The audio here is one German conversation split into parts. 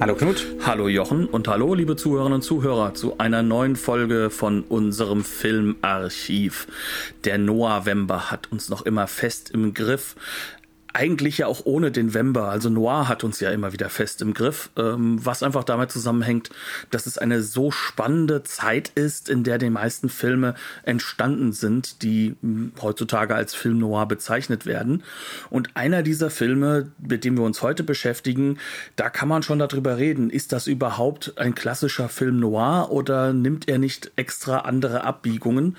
Hallo Knut. Hallo Jochen und hallo liebe Zuhörerinnen und Zuhörer zu einer neuen Folge von unserem Filmarchiv. Der Noah-Wember hat uns noch immer fest im Griff eigentlich ja auch ohne den Wember. Also Noir hat uns ja immer wieder fest im Griff, ähm, was einfach damit zusammenhängt, dass es eine so spannende Zeit ist, in der die meisten Filme entstanden sind, die hm, heutzutage als Film Noir bezeichnet werden. Und einer dieser Filme, mit dem wir uns heute beschäftigen, da kann man schon darüber reden, ist das überhaupt ein klassischer Film Noir oder nimmt er nicht extra andere Abbiegungen?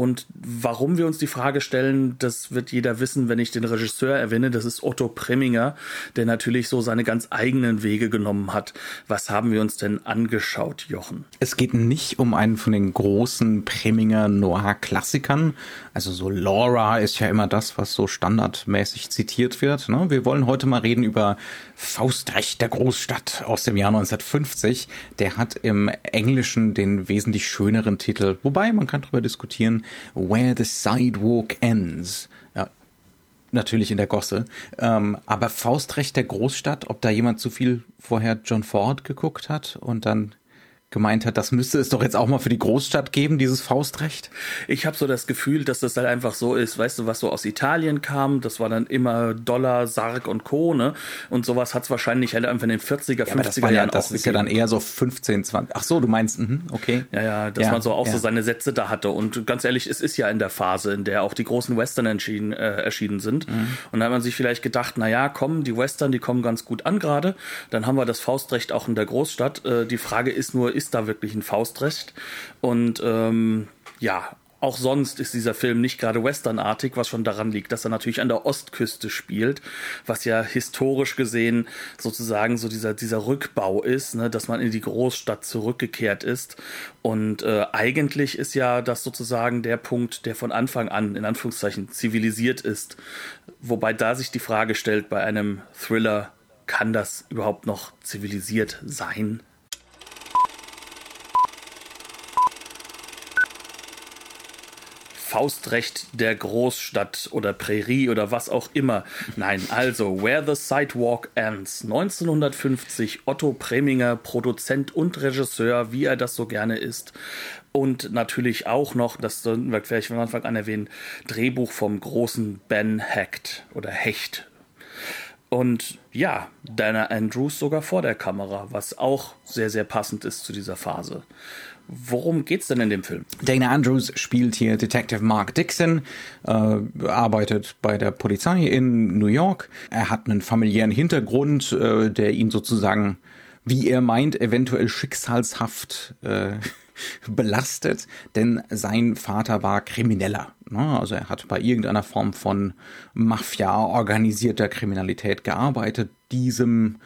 Und warum wir uns die Frage stellen, das wird jeder wissen, wenn ich den Regisseur erwähne. Das ist Otto Preminger, der natürlich so seine ganz eigenen Wege genommen hat. Was haben wir uns denn angeschaut, Jochen? Es geht nicht um einen von den großen Preminger Noir-Klassikern. Also so Laura ist ja immer das, was so standardmäßig zitiert wird. Ne? Wir wollen heute mal reden über Faustrecht der Großstadt aus dem Jahr 1950. Der hat im Englischen den wesentlich schöneren Titel. Wobei, man kann darüber diskutieren, Where the Sidewalk Ends. Ja, natürlich in der Gosse. Ähm, aber Faustrecht der Großstadt, ob da jemand zu viel vorher John Ford geguckt hat und dann gemeint hat, das müsste es doch jetzt auch mal für die Großstadt geben, dieses Faustrecht? Ich habe so das Gefühl, dass das halt einfach so ist, weißt du, was so aus Italien kam, das war dann immer Dollar, Sarg und Co. Ne? Und sowas hat es wahrscheinlich halt einfach in den 40er, ja, 50er ja, Jahren Das auch ist ja dann eher so 15, 20. Ach so, du meinst, mh, okay. Ja, ja, dass ja, man so auch ja. so seine Sätze da hatte. Und ganz ehrlich, es ist ja in der Phase, in der auch die großen Western entschieden, äh, erschienen sind. Mhm. Und da hat man sich vielleicht gedacht, na ja, komm, die Western, die kommen ganz gut an gerade. Dann haben wir das Faustrecht auch in der Großstadt. Äh, die Frage ist nur, ist da wirklich ein Faustrecht? Und ähm, ja, auch sonst ist dieser Film nicht gerade westernartig, was schon daran liegt, dass er natürlich an der Ostküste spielt, was ja historisch gesehen sozusagen so dieser, dieser Rückbau ist, ne, dass man in die Großstadt zurückgekehrt ist. Und äh, eigentlich ist ja das sozusagen der Punkt, der von Anfang an, in Anführungszeichen, zivilisiert ist. Wobei da sich die Frage stellt bei einem Thriller, kann das überhaupt noch zivilisiert sein? Faustrecht der Großstadt oder Prärie oder was auch immer. Nein, also Where the Sidewalk Ends. 1950 Otto Preminger, Produzent und Regisseur, wie er das so gerne ist. Und natürlich auch noch, das werde ich von Anfang an erwähnen, Drehbuch vom großen Ben Hecht oder Hecht. Und ja, Dana Andrews sogar vor der Kamera, was auch sehr, sehr passend ist zu dieser Phase. Worum geht's denn in dem Film? Dana Andrews spielt hier Detective Mark Dixon, äh, arbeitet bei der Polizei in New York. Er hat einen familiären Hintergrund, äh, der ihn sozusagen, wie er meint, eventuell schicksalshaft äh, belastet, denn sein Vater war Krimineller. Ne? Also er hat bei irgendeiner Form von Mafia organisierter Kriminalität gearbeitet. Diesem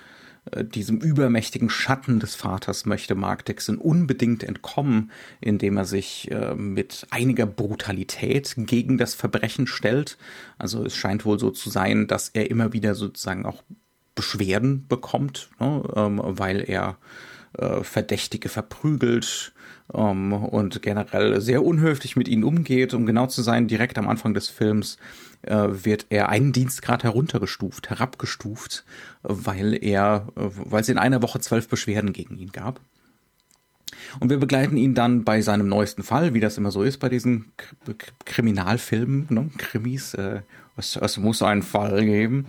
äh, diesem übermächtigen Schatten des Vaters möchte Mark Dixon unbedingt entkommen, indem er sich äh, mit einiger Brutalität gegen das Verbrechen stellt. Also es scheint wohl so zu sein, dass er immer wieder sozusagen auch Beschwerden bekommt, ne, ähm, weil er äh, Verdächtige verprügelt ähm, und generell sehr unhöflich mit ihnen umgeht. Um genau zu sein, direkt am Anfang des Films äh, wird er einen Dienstgrad heruntergestuft, herabgestuft, weil er, äh, weil es in einer Woche zwölf Beschwerden gegen ihn gab. Und wir begleiten ihn dann bei seinem neuesten Fall, wie das immer so ist bei diesen K Kriminalfilmen, ne? Krimis. Äh, es, es, muss einen Fall geben.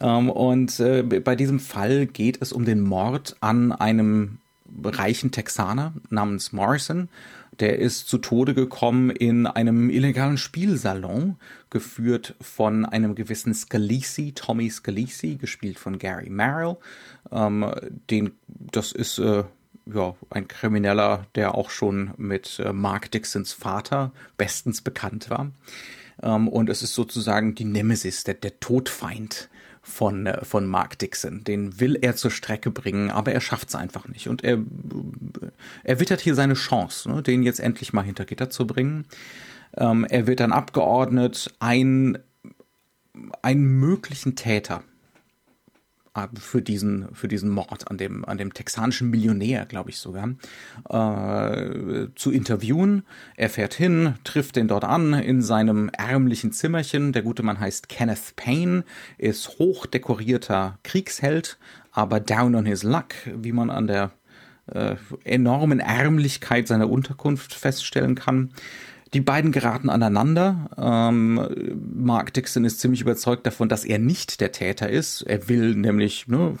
Ähm, und äh, bei diesem Fall geht es um den Mord an einem reichen Texaner namens Morrison. Der ist zu Tode gekommen in einem illegalen Spielsalon, geführt von einem gewissen Scalisi, Tommy Scalisi, gespielt von Gary Merrill. Ähm, den, das ist äh, ja, ein Krimineller, der auch schon mit äh, Mark Dixons Vater bestens bekannt war. Ähm, und es ist sozusagen die Nemesis, der, der Todfeind von, äh, von Mark Dixon. Den will er zur Strecke bringen, aber er schafft es einfach nicht. Und er, er wittert hier seine Chance, ne, den jetzt endlich mal hinter Gitter zu bringen. Ähm, er wird dann abgeordnet, ein, einen möglichen Täter äh, für diesen, für diesen Mord an dem, an dem texanischen Millionär, glaube ich sogar, äh, zu interviewen. Er fährt hin, trifft den dort an in seinem ärmlichen Zimmerchen. Der gute Mann heißt Kenneth Payne, ist hochdekorierter Kriegsheld, aber down on his luck, wie man an der äh, enormen Ärmlichkeit seiner Unterkunft feststellen kann. Die beiden geraten aneinander. Ähm, Mark Dixon ist ziemlich überzeugt davon, dass er nicht der Täter ist. Er will nämlich, ne,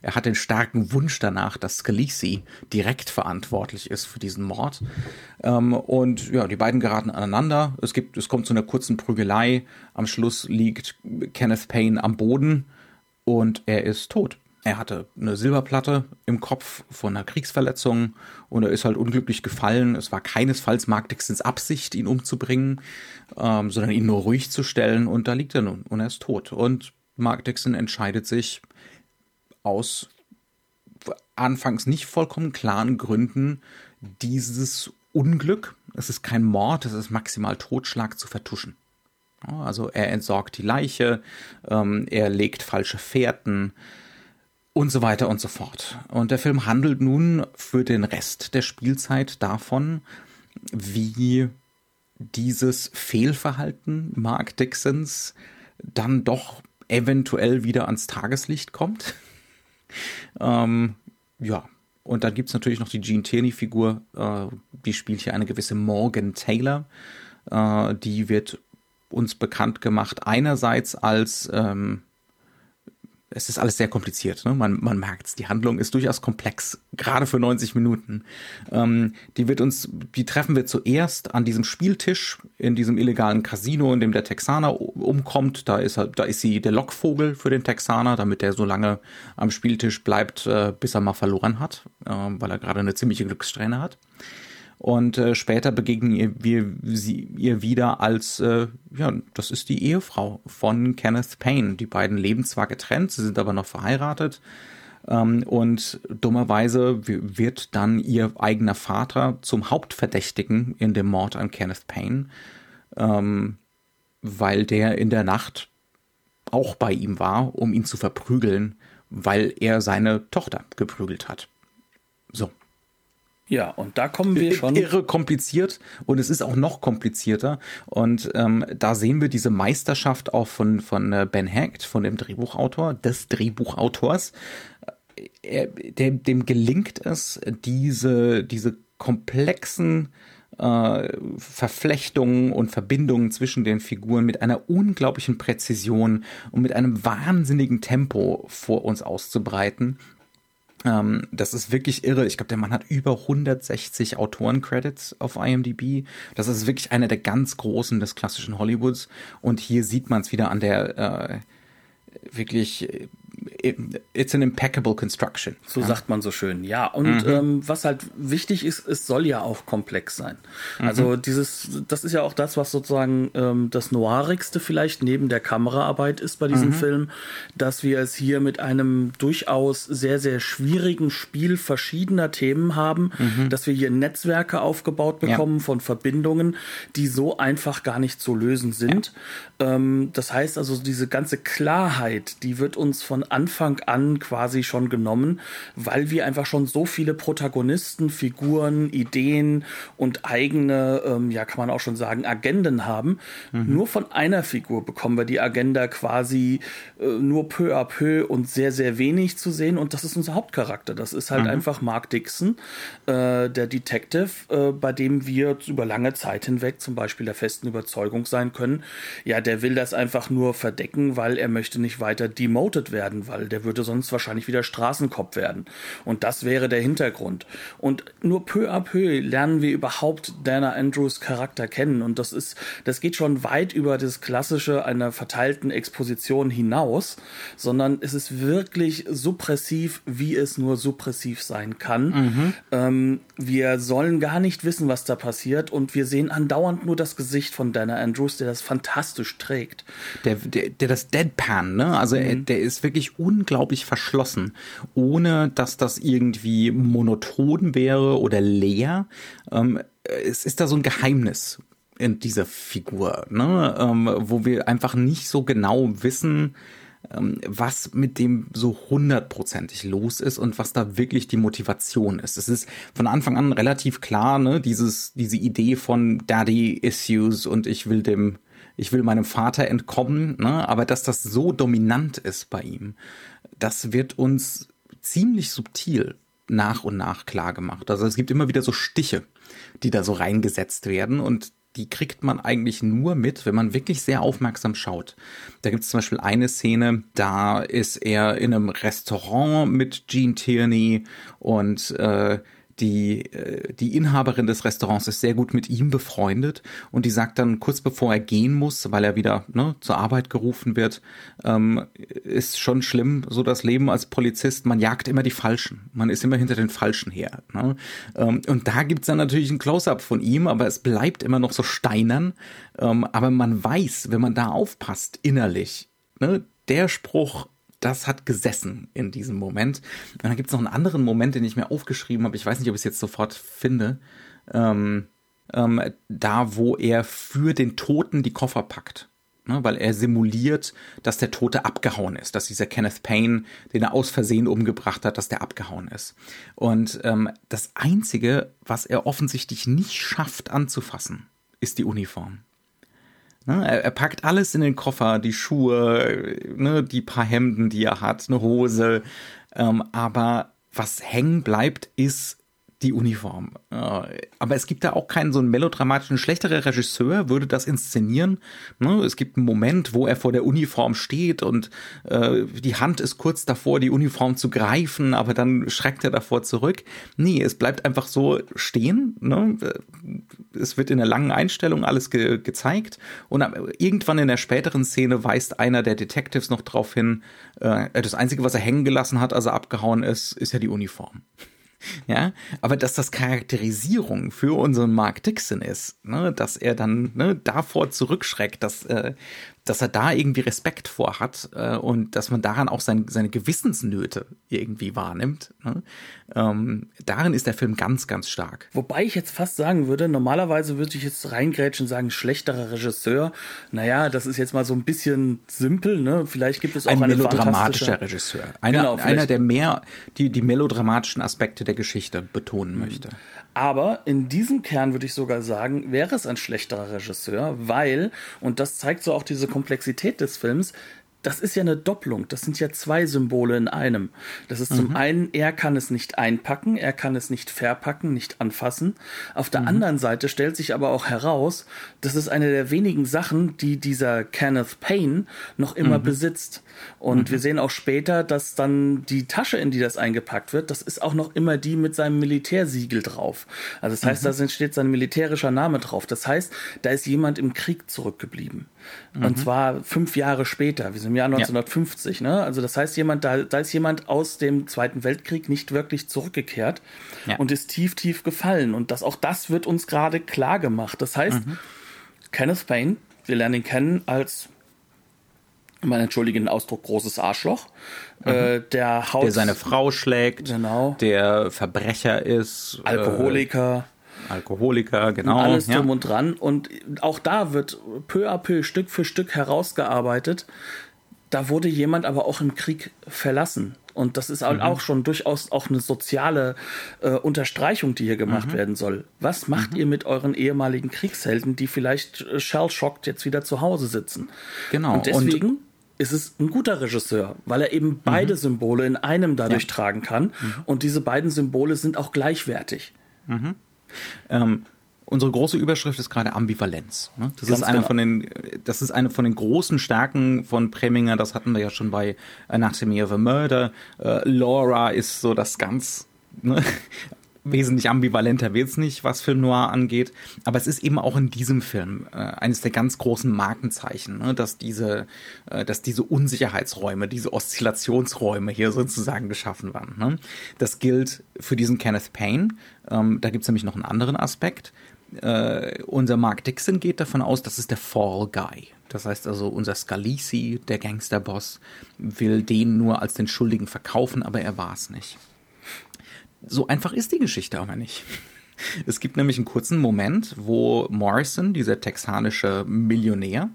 er hat den starken Wunsch danach, dass Scalisi direkt verantwortlich ist für diesen Mord. Ähm, und ja, die beiden geraten aneinander. Es gibt, es kommt zu einer kurzen Prügelei. Am Schluss liegt Kenneth Payne am Boden und er ist tot. Er hatte eine Silberplatte im Kopf von einer Kriegsverletzung und er ist halt unglücklich gefallen. Es war keinesfalls Mark Dixons Absicht, ihn umzubringen, ähm, sondern ihn nur ruhig zu stellen und da liegt er nun und er ist tot. Und Mark Dixon entscheidet sich aus anfangs nicht vollkommen klaren Gründen, dieses Unglück, es ist kein Mord, es ist maximal Totschlag zu vertuschen. Also er entsorgt die Leiche, ähm, er legt falsche Fährten, und so weiter und so fort. Und der Film handelt nun für den Rest der Spielzeit davon, wie dieses Fehlverhalten Mark Dixons dann doch eventuell wieder ans Tageslicht kommt. ähm, ja, und dann gibt es natürlich noch die Gene Tierney-Figur, äh, die spielt hier eine gewisse Morgan Taylor. Äh, die wird uns bekannt gemacht einerseits als ähm, es ist alles sehr kompliziert. Ne? Man, man merkt es. Die Handlung ist durchaus komplex, gerade für 90 Minuten. Ähm, die wird uns, die treffen wir zuerst an diesem Spieltisch in diesem illegalen Casino, in dem der Texaner umkommt. Da ist, da ist sie der Lockvogel für den Texaner, damit er so lange am Spieltisch bleibt, äh, bis er mal verloren hat, äh, weil er gerade eine ziemliche Glückssträhne hat. Und äh, später begegnen wir sie ihr wieder als, äh, ja, das ist die Ehefrau von Kenneth Payne. Die beiden leben zwar getrennt, sie sind aber noch verheiratet. Ähm, und dummerweise wird dann ihr eigener Vater zum Hauptverdächtigen in dem Mord an Kenneth Payne, ähm, weil der in der Nacht auch bei ihm war, um ihn zu verprügeln, weil er seine Tochter geprügelt hat. So. Ja, und da kommen wir schon. Irre kompliziert und es ist auch noch komplizierter. Und ähm, da sehen wir diese Meisterschaft auch von, von äh, Ben Hecht, von dem Drehbuchautor, des Drehbuchautors. Äh, er, dem, dem gelingt es, diese, diese komplexen äh, Verflechtungen und Verbindungen zwischen den Figuren mit einer unglaublichen Präzision und mit einem wahnsinnigen Tempo vor uns auszubreiten ähm, das ist wirklich irre. Ich glaube, der Mann hat über 160 Autorencredits auf IMDb. Das ist wirklich einer der ganz großen des klassischen Hollywoods. Und hier sieht man es wieder an der äh, wirklich it's an impeccable construction. So ja. sagt man so schön, ja. Und mhm. ähm, was halt wichtig ist, es soll ja auch komplex sein. Mhm. Also dieses, das ist ja auch das, was sozusagen ähm, das Noirigste vielleicht neben der Kameraarbeit ist bei diesem mhm. Film, dass wir es hier mit einem durchaus sehr, sehr schwierigen Spiel verschiedener Themen haben, mhm. dass wir hier Netzwerke aufgebaut bekommen ja. von Verbindungen, die so einfach gar nicht zu lösen sind. Ja. Ähm, das heißt also, diese ganze Klarheit, die wird uns von Anfang an quasi schon genommen, weil wir einfach schon so viele Protagonisten, Figuren, Ideen und eigene, ähm, ja, kann man auch schon sagen, Agenden haben. Mhm. Nur von einer Figur bekommen wir die Agenda quasi äh, nur peu à peu und sehr, sehr wenig zu sehen. Und das ist unser Hauptcharakter. Das ist halt mhm. einfach Mark Dixon, äh, der Detective, äh, bei dem wir über lange Zeit hinweg zum Beispiel der festen Überzeugung sein können, ja, der will das einfach nur verdecken, weil er möchte nicht weiter demoted werden werden, weil der würde sonst wahrscheinlich wieder Straßenkopf werden. Und das wäre der Hintergrund. Und nur peu à peu lernen wir überhaupt Dana Andrews Charakter kennen. Und das ist, das geht schon weit über das Klassische einer verteilten Exposition hinaus, sondern es ist wirklich suppressiv, wie es nur suppressiv sein kann. Mhm. Ähm, wir sollen gar nicht wissen, was da passiert und wir sehen andauernd nur das Gesicht von Dana Andrews, der das fantastisch trägt. Der, der, der das Deadpan, ne? Also mhm. er, der ist wirklich unglaublich verschlossen, ohne dass das irgendwie monoton wäre oder leer. Ähm, es ist da so ein Geheimnis in dieser Figur, ne? Ähm, wo wir einfach nicht so genau wissen, was mit dem so hundertprozentig los ist und was da wirklich die Motivation ist. Es ist von Anfang an relativ klar, ne, dieses, diese Idee von Daddy Issues und ich will dem, ich will meinem Vater entkommen, ne, aber dass das so dominant ist bei ihm, das wird uns ziemlich subtil nach und nach klar gemacht. Also es gibt immer wieder so Stiche, die da so reingesetzt werden und die kriegt man eigentlich nur mit, wenn man wirklich sehr aufmerksam schaut. Da gibt es zum Beispiel eine Szene, da ist er in einem Restaurant mit Gene Tierney und äh, die, äh, die Inhaberin des Restaurants ist sehr gut mit ihm befreundet und die sagt dann kurz bevor er gehen muss, weil er wieder ne, zur Arbeit gerufen wird, ähm, ist schon schlimm, so das Leben als Polizist, man jagt immer die Falschen, man ist immer hinter den Falschen her. Ne? Ähm, und da gibt's dann natürlich ein Close-up von ihm, aber es bleibt immer noch so steinern, ähm, aber man weiß, wenn man da aufpasst innerlich, ne, der Spruch das hat gesessen in diesem Moment. Und dann gibt es noch einen anderen Moment, den ich mir aufgeschrieben habe. Ich weiß nicht, ob ich es jetzt sofort finde. Ähm, ähm, da, wo er für den Toten die Koffer packt. Ne, weil er simuliert, dass der Tote abgehauen ist, dass dieser Kenneth Payne, den er aus Versehen umgebracht hat, dass der abgehauen ist. Und ähm, das Einzige, was er offensichtlich nicht schafft anzufassen, ist die Uniform. Ne? Er, er, packt alles in den Koffer, die Schuhe, ne, die paar Hemden, die er hat, eine Hose. Ähm, aber was hängen bleibt, ist die Uniform. Aber es gibt da auch keinen so einen melodramatischen, schlechterer Regisseur würde das inszenieren. Ne? Es gibt einen Moment, wo er vor der Uniform steht und äh, die Hand ist kurz davor, die Uniform zu greifen, aber dann schreckt er davor zurück. Nee, es bleibt einfach so stehen. Ne? Es wird in der langen Einstellung alles ge gezeigt und irgendwann in der späteren Szene weist einer der Detectives noch darauf hin, äh, das Einzige, was er hängen gelassen hat, als er abgehauen ist, ist ja die Uniform. Ja, aber dass das Charakterisierung für unseren Mark Dixon ist, ne, dass er dann ne, davor zurückschreckt, dass, äh, dass er da irgendwie Respekt vor hat äh, und dass man daran auch sein, seine Gewissensnöte irgendwie wahrnimmt. Ne? Ähm, darin ist der Film ganz, ganz stark. Wobei ich jetzt fast sagen würde, normalerweise würde ich jetzt reingrätschen und sagen, schlechterer Regisseur. Naja, das ist jetzt mal so ein bisschen simpel, ne? Vielleicht gibt es auch ein eine melodramatischer Regisseur. Einer, genau, einer, der mehr die, die melodramatischen Aspekte der Geschichte betonen mhm. möchte. Aber in diesem Kern würde ich sogar sagen, wäre es ein schlechterer Regisseur, weil, und das zeigt so auch diese Komplexität des Films, das ist ja eine Doppelung. Das sind ja zwei Symbole in einem. Das ist mhm. zum einen, er kann es nicht einpacken, er kann es nicht verpacken, nicht anfassen. Auf der mhm. anderen Seite stellt sich aber auch heraus, das ist eine der wenigen Sachen, die dieser Kenneth Payne noch immer mhm. besitzt. Und mhm. wir sehen auch später, dass dann die Tasche, in die das eingepackt wird, das ist auch noch immer die mit seinem Militärsiegel drauf. Also das heißt, mhm. da steht sein militärischer Name drauf. Das heißt, da ist jemand im Krieg zurückgeblieben. Mhm. Und zwar fünf Jahre später. Wir sind im Jahr 1950. Ja. Ne? Also das heißt, jemand, da, da ist jemand aus dem Zweiten Weltkrieg nicht wirklich zurückgekehrt ja. und ist tief, tief gefallen. Und das, auch das wird uns gerade klar gemacht. Das heißt, mhm. Kenneth Payne, wir lernen ihn kennen als man entschuldige den Ausdruck, großes Arschloch. Mhm. Äh, der, Haut, der seine Frau schlägt, genau. der Verbrecher ist. Alkoholiker. Alkoholiker, genau. Und alles ja. drum und dran. Und auch da wird peu à peu, Stück für Stück herausgearbeitet. Da wurde jemand aber auch im Krieg verlassen. Und das ist halt mhm. auch schon durchaus auch eine soziale äh, Unterstreichung, die hier gemacht mhm. werden soll. Was macht mhm. ihr mit euren ehemaligen Kriegshelden, die vielleicht äh, shell-shocked jetzt wieder zu Hause sitzen? Genau. Und deswegen Und ist es ein guter Regisseur, weil er eben beide mhm. Symbole in einem dadurch ja. tragen kann. Mhm. Und diese beiden Symbole sind auch gleichwertig. Mhm. Ähm, unsere große Überschrift ist gerade Ambivalenz. Ne? Das Ganz ist eine genau. von den, das ist eine von den großen Stärken von Preminger. Das hatten wir ja schon bei Anatomy of a Murder. Äh, Laura ist so das ganz ne? Wesentlich ambivalenter wird's nicht, was Film Noir angeht. Aber es ist eben auch in diesem Film äh, eines der ganz großen Markenzeichen, ne? dass diese, äh, dass diese Unsicherheitsräume, diese Oszillationsräume hier sozusagen geschaffen waren. Ne? Das gilt für diesen Kenneth Payne. Ähm, da gibt's nämlich noch einen anderen Aspekt. Äh, unser Mark Dixon geht davon aus, das ist der Fall Guy. Das heißt also, unser Scalisi, der Gangsterboss, will den nur als den Schuldigen verkaufen, aber er war es nicht so einfach ist die Geschichte aber nicht. Es gibt nämlich einen kurzen Moment, wo Morrison, dieser texanische Millionär,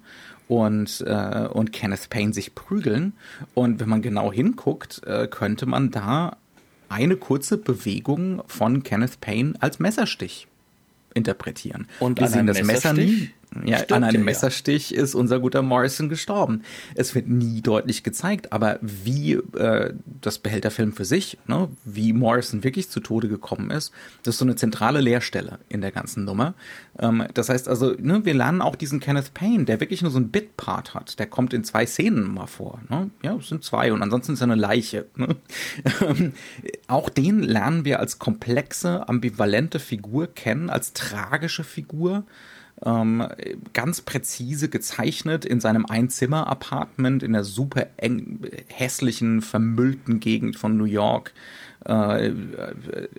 und, äh, und Kenneth Payne sich prügeln. Und wenn man genau hinguckt, äh, könnte man da eine kurze Bewegung von Kenneth Payne als Messerstich interpretieren. Und wir sehen das Messer nie. Ja, Stimmt, an einem ja, Messerstich ist unser guter Morrison gestorben. Es wird nie deutlich gezeigt, aber wie äh, das behält der Film für sich, ne, wie Morrison wirklich zu Tode gekommen ist, das ist so eine zentrale Leerstelle in der ganzen Nummer. Ähm, das heißt also, ne, wir lernen auch diesen Kenneth Payne, der wirklich nur so ein Bit-Part hat. Der kommt in zwei Szenen mal vor. Ne? Ja, es sind zwei und ansonsten ist er eine Leiche. Ne? Ähm, auch den lernen wir als komplexe, ambivalente Figur kennen, als tragische Figur ähm, ganz präzise gezeichnet in seinem Einzimmer-Apartment in der super eng, hässlichen, vermüllten Gegend von New York. Äh,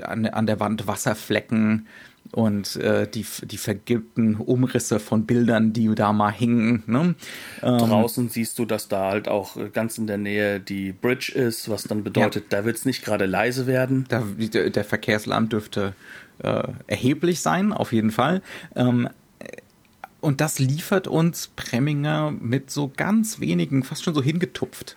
an, an der Wand Wasserflecken und äh, die, die vergilbten Umrisse von Bildern, die da mal hingen. Ne? Ähm, Draußen siehst du, dass da halt auch ganz in der Nähe die Bridge ist, was dann bedeutet, ja. da wird es nicht gerade leise werden. Da, der, der Verkehrslärm dürfte äh, erheblich sein, auf jeden Fall. Ähm, und das liefert uns Preminger mit so ganz wenigen, fast schon so hingetupft.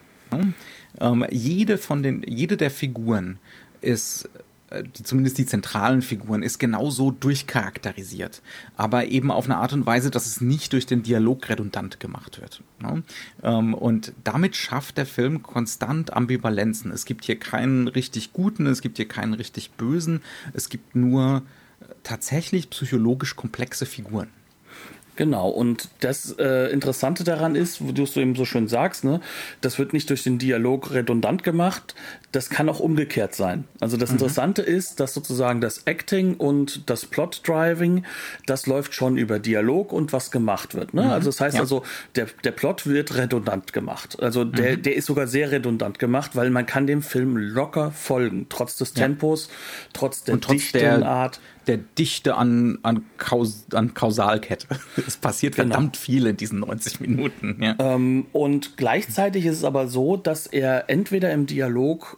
Ähm, jede von den, jede der Figuren ist äh, die, zumindest die zentralen Figuren, ist genauso durchcharakterisiert. Aber eben auf eine Art und Weise, dass es nicht durch den Dialog redundant gemacht wird. Ne? Und damit schafft der Film konstant Ambivalenzen. Es gibt hier keinen richtig guten, es gibt hier keinen richtig bösen, es gibt nur tatsächlich psychologisch komplexe Figuren. Genau, und das äh, Interessante daran ist, wo du es eben so schön sagst, ne, das wird nicht durch den Dialog redundant gemacht, das kann auch umgekehrt sein. Also das mhm. Interessante ist, dass sozusagen das Acting und das Plot-Driving, das läuft schon über Dialog und was gemacht wird. Ne? Mhm. Also das heißt ja. also, der, der Plot wird redundant gemacht. Also der, mhm. der ist sogar sehr redundant gemacht, weil man kann dem Film locker folgen, trotz des Tempos, ja. trotz der dichten Art der Dichte an, an, Kaus an Kausalkette. Es passiert genau. verdammt viel in diesen 90 Minuten. Ja. Ähm, und gleichzeitig ist es aber so, dass er entweder im Dialog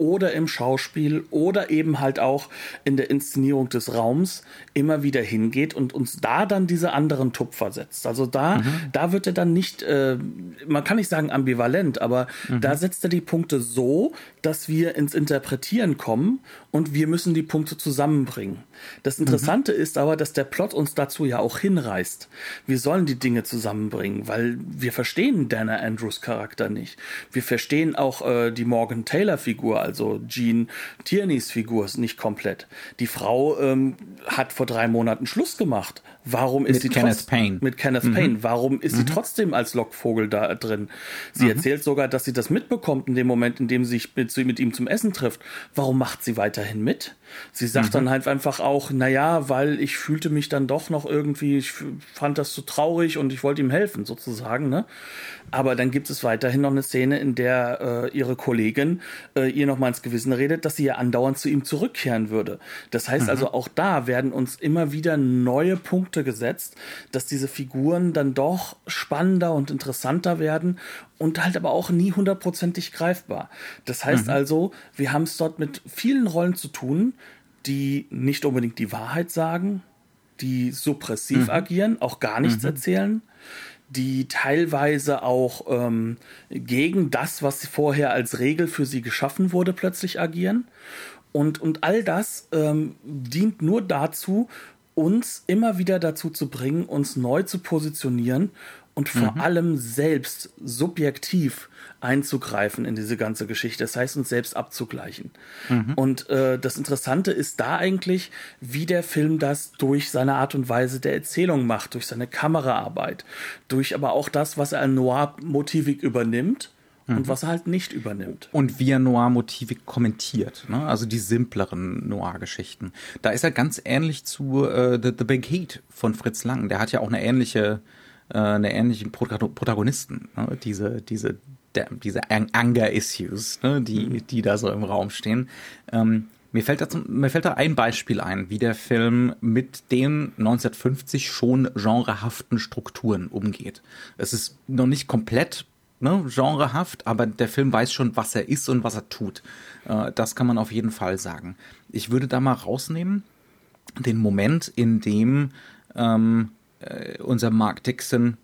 oder im Schauspiel oder eben halt auch in der Inszenierung des Raums immer wieder hingeht und uns da dann diese anderen Tupfer setzt. Also da, mhm. da wird er dann nicht, äh, man kann nicht sagen ambivalent, aber mhm. da setzt er die Punkte so, dass wir ins Interpretieren kommen und wir müssen die Punkte zusammenbringen. Das mhm. Interessante mhm. ist aber, dass der Plot uns dazu ja auch hinreißt. Wir sollen die Dinge zusammenbringen, weil wir verstehen Dana Andrews Charakter nicht. Wir verstehen auch äh, die Morgan Taylor Figur, also Jean Tierneys Figur, nicht komplett. Die Frau ähm, hat vor drei Monaten Schluss gemacht. Warum ist mit sie Kenneth Payne. mit Kenneth mhm. Payne? Warum ist mhm. sie trotzdem als Lockvogel da drin? Sie mhm. erzählt sogar, dass sie das mitbekommt in dem Moment, in dem sie sich mit, mit ihm zum Essen trifft. Warum macht sie weiterhin mit? Sie sagt mhm. dann halt einfach auch, naja, weil ich fühlte mich dann doch noch irgendwie, ich fand das so traurig und ich wollte ihm helfen, sozusagen, ne? Aber dann gibt es weiterhin noch eine Szene, in der äh, ihre Kollegin äh, ihr nochmal ins Gewissen redet, dass sie ja andauernd zu ihm zurückkehren würde. Das heißt mhm. also, auch da werden uns immer wieder neue Punkte gesetzt, dass diese Figuren dann doch spannender und interessanter werden und halt aber auch nie hundertprozentig greifbar. Das heißt mhm. also, wir haben es dort mit vielen Rollen zu tun, die nicht unbedingt die Wahrheit sagen, die suppressiv mhm. agieren, auch gar nichts mhm. erzählen, die teilweise auch ähm, gegen das, was vorher als Regel für sie geschaffen wurde, plötzlich agieren. Und, und all das ähm, dient nur dazu, uns immer wieder dazu zu bringen, uns neu zu positionieren und vor mhm. allem selbst subjektiv einzugreifen in diese ganze Geschichte. Das heißt, uns selbst abzugleichen. Mhm. Und äh, das Interessante ist da eigentlich, wie der Film das durch seine Art und Weise der Erzählung macht, durch seine Kameraarbeit, durch aber auch das, was er Noir-Motivik übernimmt und mhm. was er halt nicht übernimmt. Und wie er Noir-Motivik kommentiert, ne? also die simpleren Noir-Geschichten. Da ist er ganz ähnlich zu äh, The, The Big Heat von Fritz Lang. Der hat ja auch eine ähnliche äh, eine ähnlichen Protagonisten, ne? diese, diese der, diese Anger-Issues, ne, die, mhm. die da so im Raum stehen. Ähm, mir fällt, da zum, mir fällt da ein Beispiel ein, wie der Film mit den 1950 schon genrehaften Strukturen umgeht. Es ist noch nicht komplett ne, genrehaft, aber der Film weiß schon, was er ist und was er tut. Äh, das kann man auf jeden Fall sagen. Ich würde da mal rausnehmen, den Moment, in dem ähm, äh, unser Mark Dixon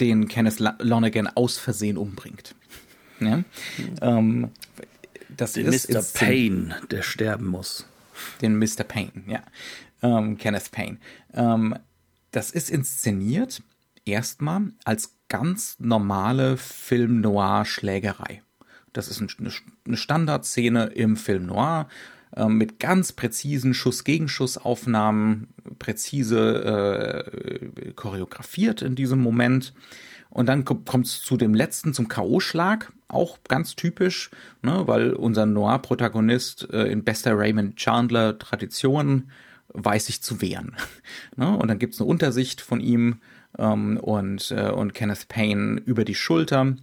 den Kenneth Lonergan aus Versehen umbringt. Ja? Ähm, das den ist Mr. Payne, der sterben muss. Den Mr. Payne, ja. Ähm, Kenneth Payne. Ähm, das ist inszeniert erstmal als ganz normale Film-Noir-Schlägerei. Das ist eine Standardszene im Film Noir mit ganz präzisen Schuss-Gegenschussaufnahmen, präzise äh, choreografiert in diesem Moment. Und dann kommt es zu dem letzten, zum K.O.-Schlag, auch ganz typisch, ne, weil unser Noir-Protagonist äh, in bester Raymond Chandler-Tradition weiß sich zu wehren. ne? Und dann gibt es eine Untersicht von ihm ähm, und, äh, und Kenneth Payne über die Schulter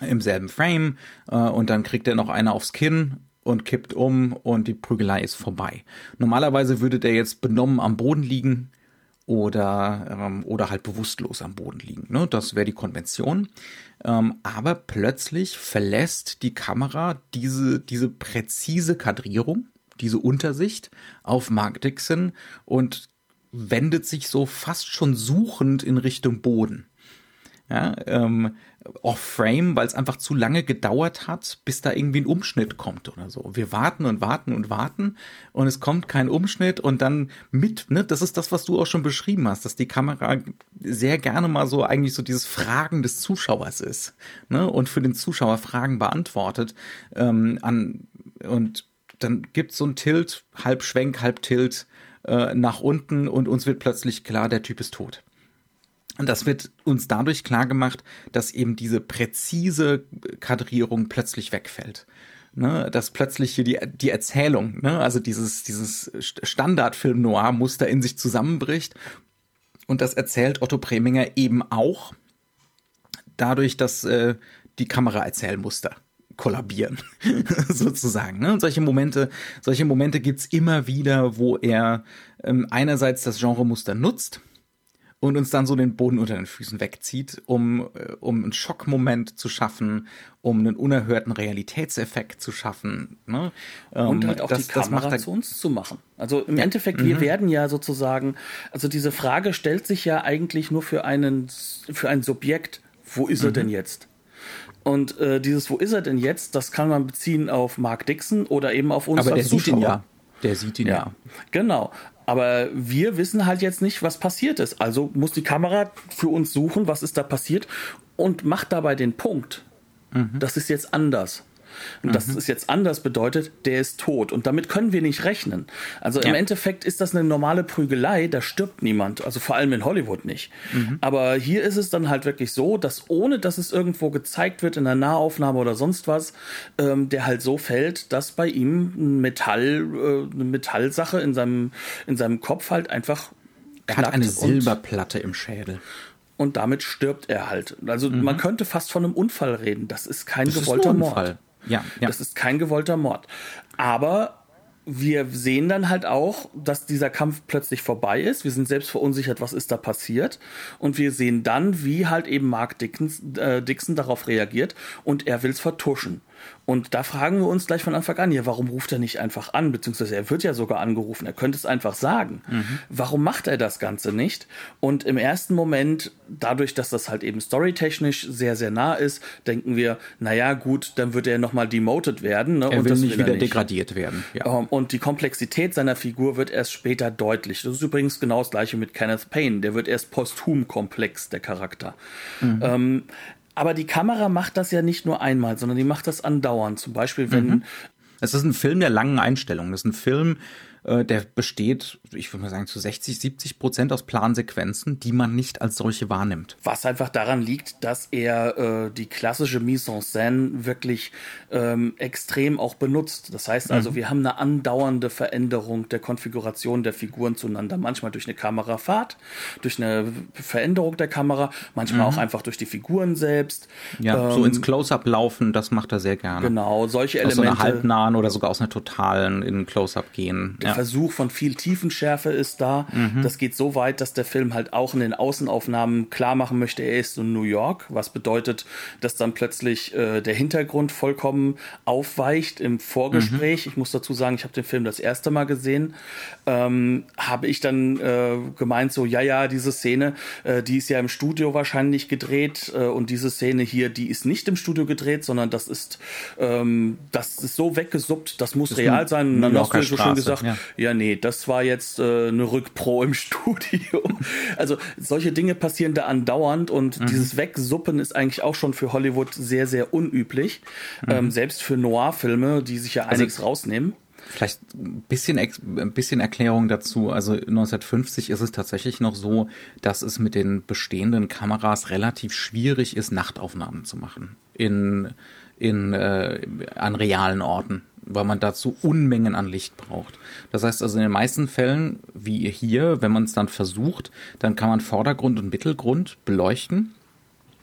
im selben Frame äh, und dann kriegt er noch eine aufs Kinn und kippt um und die Prügelei ist vorbei. Normalerweise würde der jetzt benommen am Boden liegen oder, ähm, oder halt bewusstlos am Boden liegen. Ne? Das wäre die Konvention. Ähm, aber plötzlich verlässt die Kamera diese, diese präzise Kadrierung, diese Untersicht auf Mark Dixon und wendet sich so fast schon suchend in Richtung Boden ja, ähm, off-frame, weil es einfach zu lange gedauert hat, bis da irgendwie ein Umschnitt kommt oder so. Wir warten und warten und warten und es kommt kein Umschnitt und dann mit, ne, das ist das, was du auch schon beschrieben hast, dass die Kamera sehr gerne mal so eigentlich so dieses Fragen des Zuschauers ist, ne, und für den Zuschauer Fragen beantwortet, ähm, an, und dann gibt so ein Tilt, halb Schwenk, halb Tilt, äh, nach unten und uns wird plötzlich klar, der Typ ist tot. Und das wird uns dadurch klar gemacht, dass eben diese präzise Kadrierung plötzlich wegfällt. Ne, dass plötzlich hier die, die Erzählung, ne, also dieses, dieses Standardfilm-Noir-Muster in sich zusammenbricht. Und das erzählt Otto Preminger eben auch dadurch, dass äh, die Kameraerzählmuster kollabieren, sozusagen. Ne? Und solche Momente, solche Momente gibt's immer wieder, wo er ähm, einerseits das Genremuster nutzt, und uns dann so den Boden unter den Füßen wegzieht, um, äh, um einen Schockmoment zu schaffen, um einen unerhörten Realitätseffekt zu schaffen. Ne? Und halt auch das, die Kamera zu uns zu machen. Also im ja. Endeffekt, wir mhm. werden ja sozusagen, also diese Frage stellt sich ja eigentlich nur für einen, für ein Subjekt, wo ist mhm. er denn jetzt? Und äh, dieses Wo ist er denn jetzt, das kann man beziehen auf Mark Dixon oder eben auf uns Aber als der Zuschauer. Sieht ihn ja. Der sieht ihn ja. ja. Genau. Aber wir wissen halt jetzt nicht, was passiert ist. Also muss die Kamera für uns suchen, was ist da passiert und macht dabei den Punkt. Mhm. Das ist jetzt anders. Und mhm. dass es jetzt anders bedeutet, der ist tot. Und damit können wir nicht rechnen. Also ja. im Endeffekt ist das eine normale Prügelei, da stirbt niemand. Also vor allem in Hollywood nicht. Mhm. Aber hier ist es dann halt wirklich so, dass ohne dass es irgendwo gezeigt wird in einer Nahaufnahme oder sonst was, ähm, der halt so fällt, dass bei ihm ein Metall, äh, eine Metallsache in seinem, in seinem Kopf halt einfach. Er hat eine Silberplatte im Schädel und damit stirbt er halt. Also mhm. man könnte fast von einem Unfall reden. Das ist kein das gewollter ist Mord. Ja, ja. Das ist kein gewollter Mord. Aber wir sehen dann halt auch, dass dieser Kampf plötzlich vorbei ist. Wir sind selbst verunsichert, was ist da passiert. Und wir sehen dann, wie halt eben Mark Dixon, äh, Dixon darauf reagiert und er will es vertuschen. Und da fragen wir uns gleich von Anfang an, ja, warum ruft er nicht einfach an? Beziehungsweise er wird ja sogar angerufen, er könnte es einfach sagen. Mhm. Warum macht er das Ganze nicht? Und im ersten Moment, dadurch, dass das halt eben storytechnisch sehr, sehr nah ist, denken wir, naja, gut, dann wird er nochmal demoted werden. Ne? Er und will nicht will wieder nicht. degradiert werden. Ja. Ähm, und die Komplexität seiner Figur wird erst später deutlich. Das ist übrigens genau das gleiche mit Kenneth Payne. Der wird erst posthum komplex, der Charakter. Mhm. Ähm, aber die Kamera macht das ja nicht nur einmal, sondern die macht das andauernd. Zum Beispiel, wenn. Mhm. Es ist ein Film der langen Einstellungen. Das ist ein Film, äh, der besteht, ich würde mal sagen, zu 60, 70 Prozent aus Plansequenzen, die man nicht als solche wahrnimmt. Was einfach daran liegt, dass er äh, die klassische Mise en scène wirklich ähm, extrem auch benutzt. Das heißt also, mhm. wir haben eine andauernde Veränderung der Konfiguration der Figuren zueinander. Manchmal durch eine Kamerafahrt, durch eine Veränderung der Kamera, manchmal mhm. auch einfach durch die Figuren selbst. Ja, ähm, so ins Close-Up laufen, das macht er sehr gerne. Genau, solche Elemente. Aus so einer halbnahen oder sogar aus einer totalen in Close-Up gehen. Ja. Versuch von viel Tiefenschärfe ist da. Mhm. Das geht so weit, dass der Film halt auch in den Außenaufnahmen klar machen möchte, er ist in New York, was bedeutet, dass dann plötzlich äh, der Hintergrund vollkommen aufweicht im Vorgespräch. Mhm. Ich muss dazu sagen, ich habe den Film das erste Mal gesehen. Ähm, habe ich dann äh, gemeint, so, ja, ja, diese Szene, äh, die ist ja im Studio wahrscheinlich gedreht äh, und diese Szene hier, die ist nicht im Studio gedreht, sondern das ist, ähm, das ist so weggesuppt, das muss das real sein. Und dann hast du so schön gesagt, ja ja, nee, das war jetzt äh, eine Rückpro im Studio. Also solche Dinge passieren da andauernd und mhm. dieses Wegsuppen ist eigentlich auch schon für Hollywood sehr, sehr unüblich. Mhm. Ähm, selbst für Noir-Filme, die sich ja also einiges rausnehmen. Vielleicht ein bisschen, ein bisschen Erklärung dazu. Also 1950 ist es tatsächlich noch so, dass es mit den bestehenden Kameras relativ schwierig ist, Nachtaufnahmen zu machen. In, in, äh, an realen Orten weil man dazu Unmengen an Licht braucht. Das heißt also in den meisten Fällen, wie hier, wenn man es dann versucht, dann kann man Vordergrund und Mittelgrund beleuchten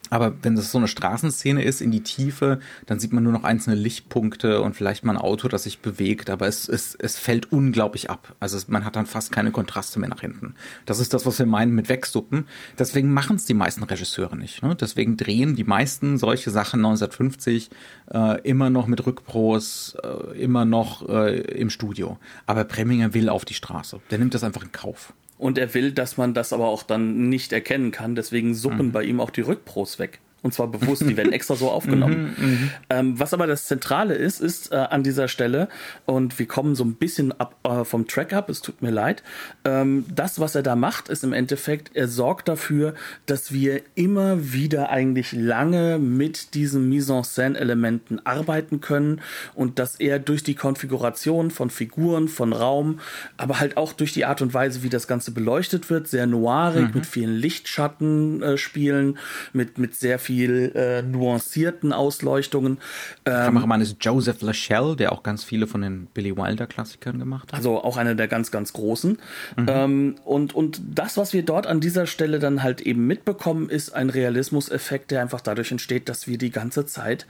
aber wenn das so eine Straßenszene ist in die Tiefe, dann sieht man nur noch einzelne Lichtpunkte und vielleicht mal ein Auto, das sich bewegt, aber es, es, es fällt unglaublich ab. Also es, man hat dann fast keine Kontraste mehr nach hinten. Das ist das, was wir meinen mit Wegsuppen. Deswegen machen es die meisten Regisseure nicht. Ne? Deswegen drehen die meisten solche Sachen 1950 äh, immer noch mit Rückpros, äh, immer noch äh, im Studio. Aber Preminger will auf die Straße. Der nimmt das einfach in Kauf. Und er will, dass man das aber auch dann nicht erkennen kann. Deswegen suppen mhm. bei ihm auch die Rückpros weg. Und zwar bewusst, die werden extra so aufgenommen. Mhm, mhm, ähm, was aber das Zentrale ist, ist äh, an dieser Stelle, und wir kommen so ein bisschen ab, äh, vom Track ab, es tut mir leid, ähm, das, was er da macht, ist im Endeffekt, er sorgt dafür, dass wir immer wieder eigentlich lange mit diesen Mise-en-Scène-Elementen arbeiten können und dass er durch die Konfiguration von Figuren, von Raum, aber halt auch durch die Art und Weise, wie das Ganze beleuchtet wird, sehr noirig, mhm. mit vielen Lichtschattenspielen, äh, Spielen, mit, mit sehr viel viel äh, nuancierten Ausleuchtungen. Ähm, Kameramann ist Joseph Lachelle, der auch ganz viele von den Billy Wilder Klassikern gemacht hat. Also auch einer der ganz, ganz großen. Mhm. Ähm, und, und das, was wir dort an dieser Stelle dann halt eben mitbekommen, ist ein Realismuseffekt, der einfach dadurch entsteht, dass wir die ganze Zeit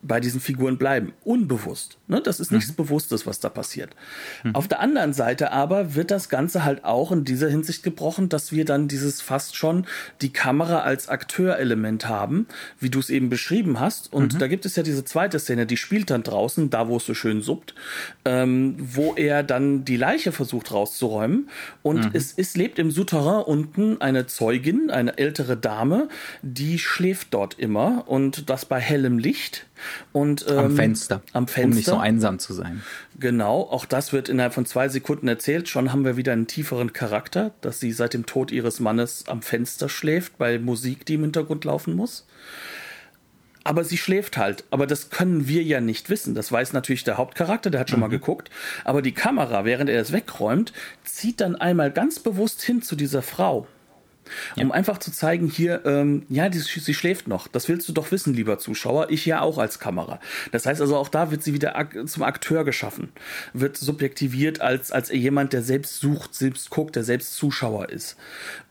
bei diesen Figuren bleiben. Unbewusst. Ne? Das ist nichts mhm. Bewusstes, was da passiert. Mhm. Auf der anderen Seite aber wird das Ganze halt auch in dieser Hinsicht gebrochen, dass wir dann dieses fast schon die Kamera als Akteurelement haben haben, wie du es eben beschrieben hast. Und mhm. da gibt es ja diese zweite Szene, die spielt dann draußen, da wo es so schön suppt, ähm, wo er dann die Leiche versucht rauszuräumen. Und mhm. es, es lebt im Souterrain unten eine Zeugin, eine ältere Dame, die schläft dort immer und das bei hellem Licht. Und, ähm, am Fenster. Am Fenster. Um nicht so einsam zu sein. Genau, auch das wird innerhalb von zwei Sekunden erzählt. Schon haben wir wieder einen tieferen Charakter, dass sie seit dem Tod ihres Mannes am Fenster schläft, bei Musik, die im Hintergrund laufen muss. Aber sie schläft halt. Aber das können wir ja nicht wissen. Das weiß natürlich der Hauptcharakter, der hat schon mhm. mal geguckt. Aber die Kamera, während er es wegräumt, zieht dann einmal ganz bewusst hin zu dieser Frau ja. Um einfach zu zeigen, hier, ähm, ja, die, sie schläft noch. Das willst du doch wissen, lieber Zuschauer. Ich ja auch als Kamera. Das heißt also, auch da wird sie wieder ak zum Akteur geschaffen. Wird subjektiviert als, als jemand, der selbst sucht, selbst guckt, der selbst Zuschauer ist.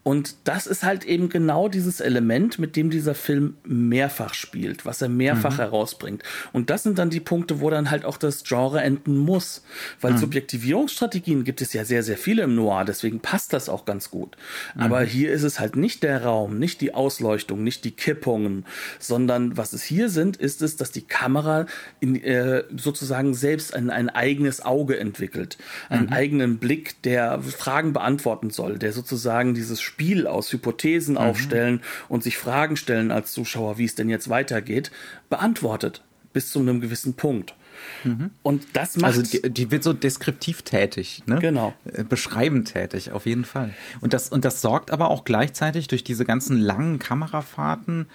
Und das ist halt eben genau dieses Element, mit dem dieser Film mehrfach spielt, was er mehrfach mhm. herausbringt. Und das sind dann die Punkte, wo dann halt auch das Genre enden muss. Weil mhm. Subjektivierungsstrategien gibt es ja sehr, sehr viele im Noir, deswegen passt das auch ganz gut. Mhm. Aber hier ist es halt nicht der Raum, nicht die Ausleuchtung, nicht die Kippungen, sondern was es hier sind, ist es, dass die Kamera in, äh, sozusagen selbst ein, ein eigenes Auge entwickelt, einen mhm. eigenen Blick, der Fragen beantworten soll, der sozusagen dieses Spiel aus Hypothesen mhm. aufstellen und sich Fragen stellen als Zuschauer, wie es denn jetzt weitergeht, beantwortet bis zu einem gewissen Punkt. Mhm. Und das macht. Also die, die, wird so deskriptiv tätig, ne? Genau. Äh, beschreibend tätig, auf jeden Fall. Und das, und das sorgt aber auch gleichzeitig durch diese ganzen langen Kamerafahrten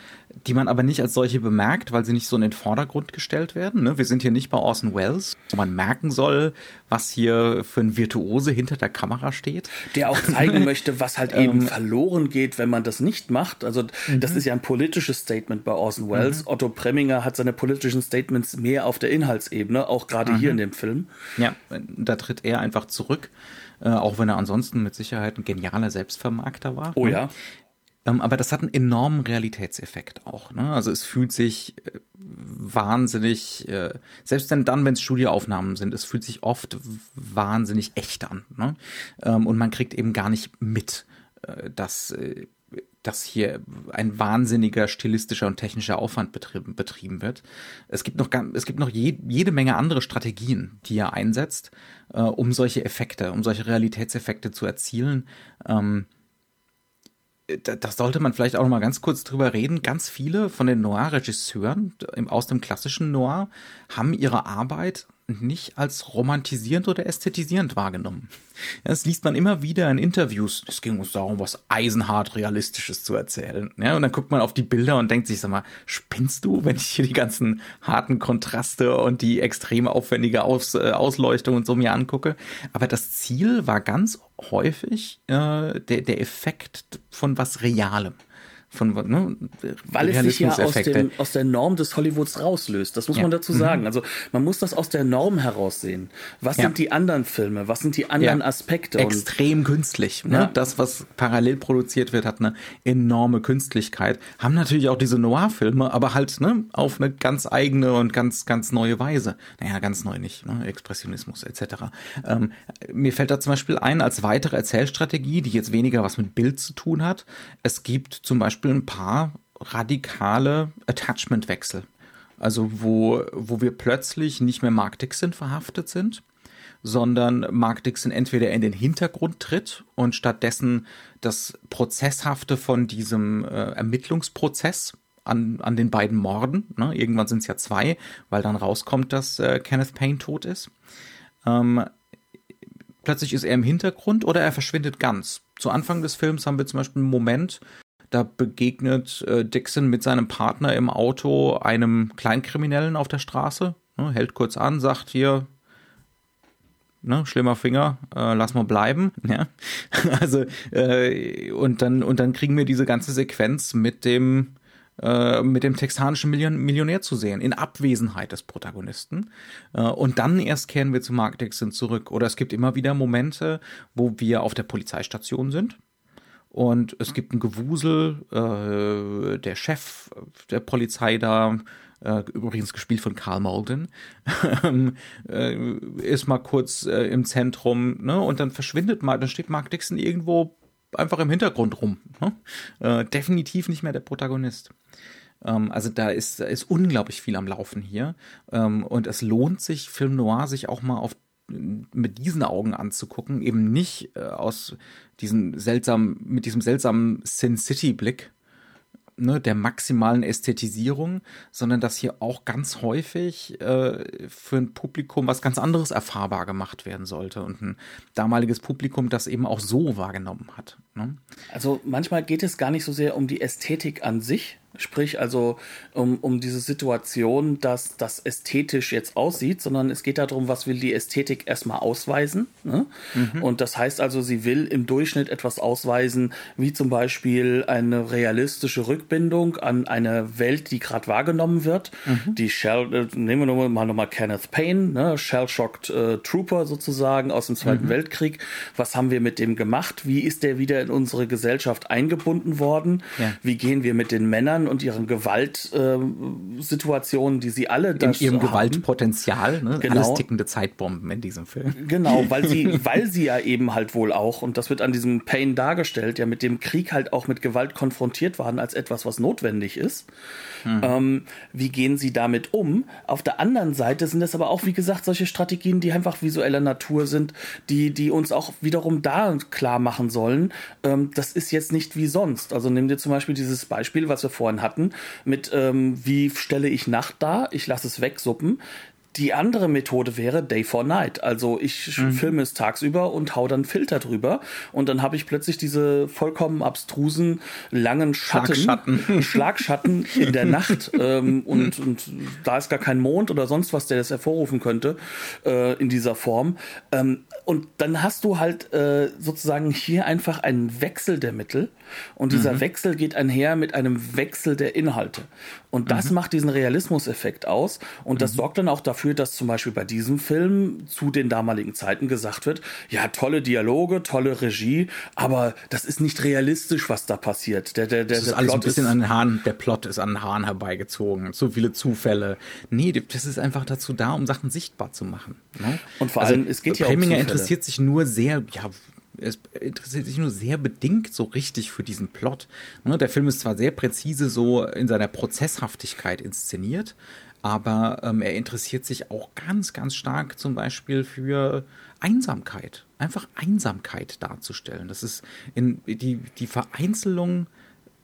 die man aber nicht als solche bemerkt, weil sie nicht so in den Vordergrund gestellt werden. Ne? Wir sind hier nicht bei Orson Welles, wo man merken soll, was hier für ein Virtuose hinter der Kamera steht. Der auch zeigen möchte, was halt eben ähm, verloren geht, wenn man das nicht macht. Also das mhm. ist ja ein politisches Statement bei Orson Welles. Mhm. Otto Preminger hat seine politischen Statements mehr auf der Inhaltsebene, auch gerade hier mhm. in dem Film. Ja, da tritt er einfach zurück. Äh, auch wenn er ansonsten mit Sicherheit ein genialer Selbstvermarkter war. Oh ne? ja. Ähm, aber das hat einen enormen Realitätseffekt auch. Ne? Also es fühlt sich äh, wahnsinnig, äh, selbst denn dann, wenn es Studioaufnahmen sind, es fühlt sich oft wahnsinnig echt an. Ne? Ähm, und man kriegt eben gar nicht mit, äh, dass, dass hier ein wahnsinniger stilistischer und technischer Aufwand betrieben, betrieben wird. Es gibt noch, es gibt noch je, jede Menge andere Strategien, die er einsetzt, um solche Effekte, um solche Realitätseffekte zu erzielen. Ähm, das sollte man vielleicht auch noch mal ganz kurz drüber reden. Ganz viele von den Noir-Regisseuren aus dem klassischen Noir haben ihre Arbeit nicht als romantisierend oder ästhetisierend wahrgenommen. Das liest man immer wieder in Interviews. Es ging uns darum, was eisenhart Realistisches zu erzählen. Ja, und dann guckt man auf die Bilder und denkt sich, sag mal, spinnst du, wenn ich hier die ganzen harten Kontraste und die extrem aufwendige Aus, äh, Ausleuchtung und so mir angucke? Aber das Ziel war ganz häufig äh, der, der Effekt von was Realem von ne, weil es sich ja aus, dem, aus der Norm des Hollywoods rauslöst. Das muss ja. man dazu sagen. Mhm. Also man muss das aus der Norm heraussehen. Was ja. sind die anderen Filme? Was sind die anderen ja. Aspekte? Extrem Und, künstlich. Ne? Das, was parallel produziert wird, hat eine enorme Künstlichkeit. Haben natürlich auch diese Noir-Filme, aber halt ne, auf eine ganz eigene und ganz ganz neue Weise. Naja, ganz neu nicht. Ne? Expressionismus etc. Ähm, mir fällt da zum Beispiel ein als weitere Erzählstrategie, die jetzt weniger was mit Bild zu tun hat. Es gibt zum Beispiel Beispiel ein paar radikale Attachment-Wechsel. Also wo, wo wir plötzlich nicht mehr Mark Dixon verhaftet sind, sondern Mark Dixon entweder in den Hintergrund tritt und stattdessen das Prozesshafte von diesem äh, Ermittlungsprozess an, an den beiden Morden, ne? irgendwann sind es ja zwei, weil dann rauskommt, dass äh, Kenneth Payne tot ist. Ähm, plötzlich ist er im Hintergrund oder er verschwindet ganz. Zu Anfang des Films haben wir zum Beispiel einen Moment, da begegnet äh, Dixon mit seinem Partner im Auto einem Kleinkriminellen auf der Straße, ne, hält kurz an, sagt hier, ne, schlimmer Finger, äh, lass mal bleiben. Ja? Also, äh, und, dann, und dann kriegen wir diese ganze Sequenz mit dem, äh, mit dem texanischen Million Millionär zu sehen, in Abwesenheit des Protagonisten. Äh, und dann erst kehren wir zu Mark Dixon zurück. Oder es gibt immer wieder Momente, wo wir auf der Polizeistation sind und es gibt ein Gewusel, äh, der Chef der Polizei da, äh, übrigens gespielt von Karl Malden, äh, ist mal kurz äh, im Zentrum, ne? Und dann verschwindet mal, dann steht Mark Dixon irgendwo einfach im Hintergrund rum. Ne? Äh, definitiv nicht mehr der Protagonist. Ähm, also da ist, da ist unglaublich viel am Laufen hier. Ähm, und es lohnt sich, Film Noir sich auch mal auf mit diesen Augen anzugucken, eben nicht äh, aus diesen seltsamen, mit diesem seltsamen Sin City Blick, ne, der maximalen Ästhetisierung, sondern dass hier auch ganz häufig äh, für ein Publikum was ganz anderes erfahrbar gemacht werden sollte und ein damaliges Publikum das eben auch so wahrgenommen hat. Ne? Also manchmal geht es gar nicht so sehr um die Ästhetik an sich, Sprich also um, um diese Situation, dass das ästhetisch jetzt aussieht, sondern es geht darum, was will die Ästhetik erstmal ausweisen. Ne? Mhm. Und das heißt also, sie will im Durchschnitt etwas ausweisen, wie zum Beispiel eine realistische Rückbindung an eine Welt, die gerade wahrgenommen wird. Mhm. Die Shell, äh, nehmen wir mal nochmal Kenneth Payne, ne? Shell-Shocked äh, Trooper sozusagen aus dem Zweiten mhm. Weltkrieg. Was haben wir mit dem gemacht? Wie ist der wieder in unsere Gesellschaft eingebunden worden? Ja. Wie gehen wir mit den Männern und ihren Gewaltsituationen, die sie alle in ihrem haben. Gewaltpotenzial, ne? genau. alles tickende Zeitbomben in diesem Film. Genau, weil sie, weil sie ja eben halt wohl auch und das wird an diesem Pain dargestellt, ja mit dem Krieg halt auch mit Gewalt konfrontiert waren als etwas, was notwendig ist. Hm. Ähm, wie gehen sie damit um? Auf der anderen Seite sind es aber auch, wie gesagt, solche Strategien, die einfach visueller Natur sind, die, die uns auch wiederum da klar machen sollen, ähm, das ist jetzt nicht wie sonst. Also nimm dir zum Beispiel dieses Beispiel, was wir vorhin hatten, mit ähm, wie stelle ich Nacht dar, ich lasse es wegsuppen. Die andere Methode wäre Day for Night. Also ich mhm. filme es tagsüber und hau dann Filter drüber und dann habe ich plötzlich diese vollkommen abstrusen langen Schatten, Schlagschatten, Schlagschatten in der Nacht ähm, und, und da ist gar kein Mond oder sonst was, der das hervorrufen könnte äh, in dieser Form. Ähm, und dann hast du halt äh, sozusagen hier einfach einen Wechsel der Mittel und dieser mhm. Wechsel geht einher mit einem Wechsel der Inhalte. Und das mhm. macht diesen Realismuseffekt aus. Und das mhm. sorgt dann auch dafür, dass zum Beispiel bei diesem Film zu den damaligen Zeiten gesagt wird, ja, tolle Dialoge, tolle Regie, aber das ist nicht realistisch, was da passiert. Der, der, der, das ist der alles Plot ein bisschen ist, an den Haaren, der Plot ist an den Haaren herbeigezogen. Zu viele Zufälle. Nee, das ist einfach dazu da, um Sachen sichtbar zu machen. Ne? Und vor also, allem, es geht ja um Preminger interessiert sich nur sehr, ja, es interessiert sich nur sehr bedingt so richtig für diesen Plot. Ne, der Film ist zwar sehr präzise so in seiner Prozesshaftigkeit inszeniert, aber ähm, er interessiert sich auch ganz, ganz stark zum Beispiel für Einsamkeit. Einfach Einsamkeit darzustellen. Das ist in die, die Vereinzelung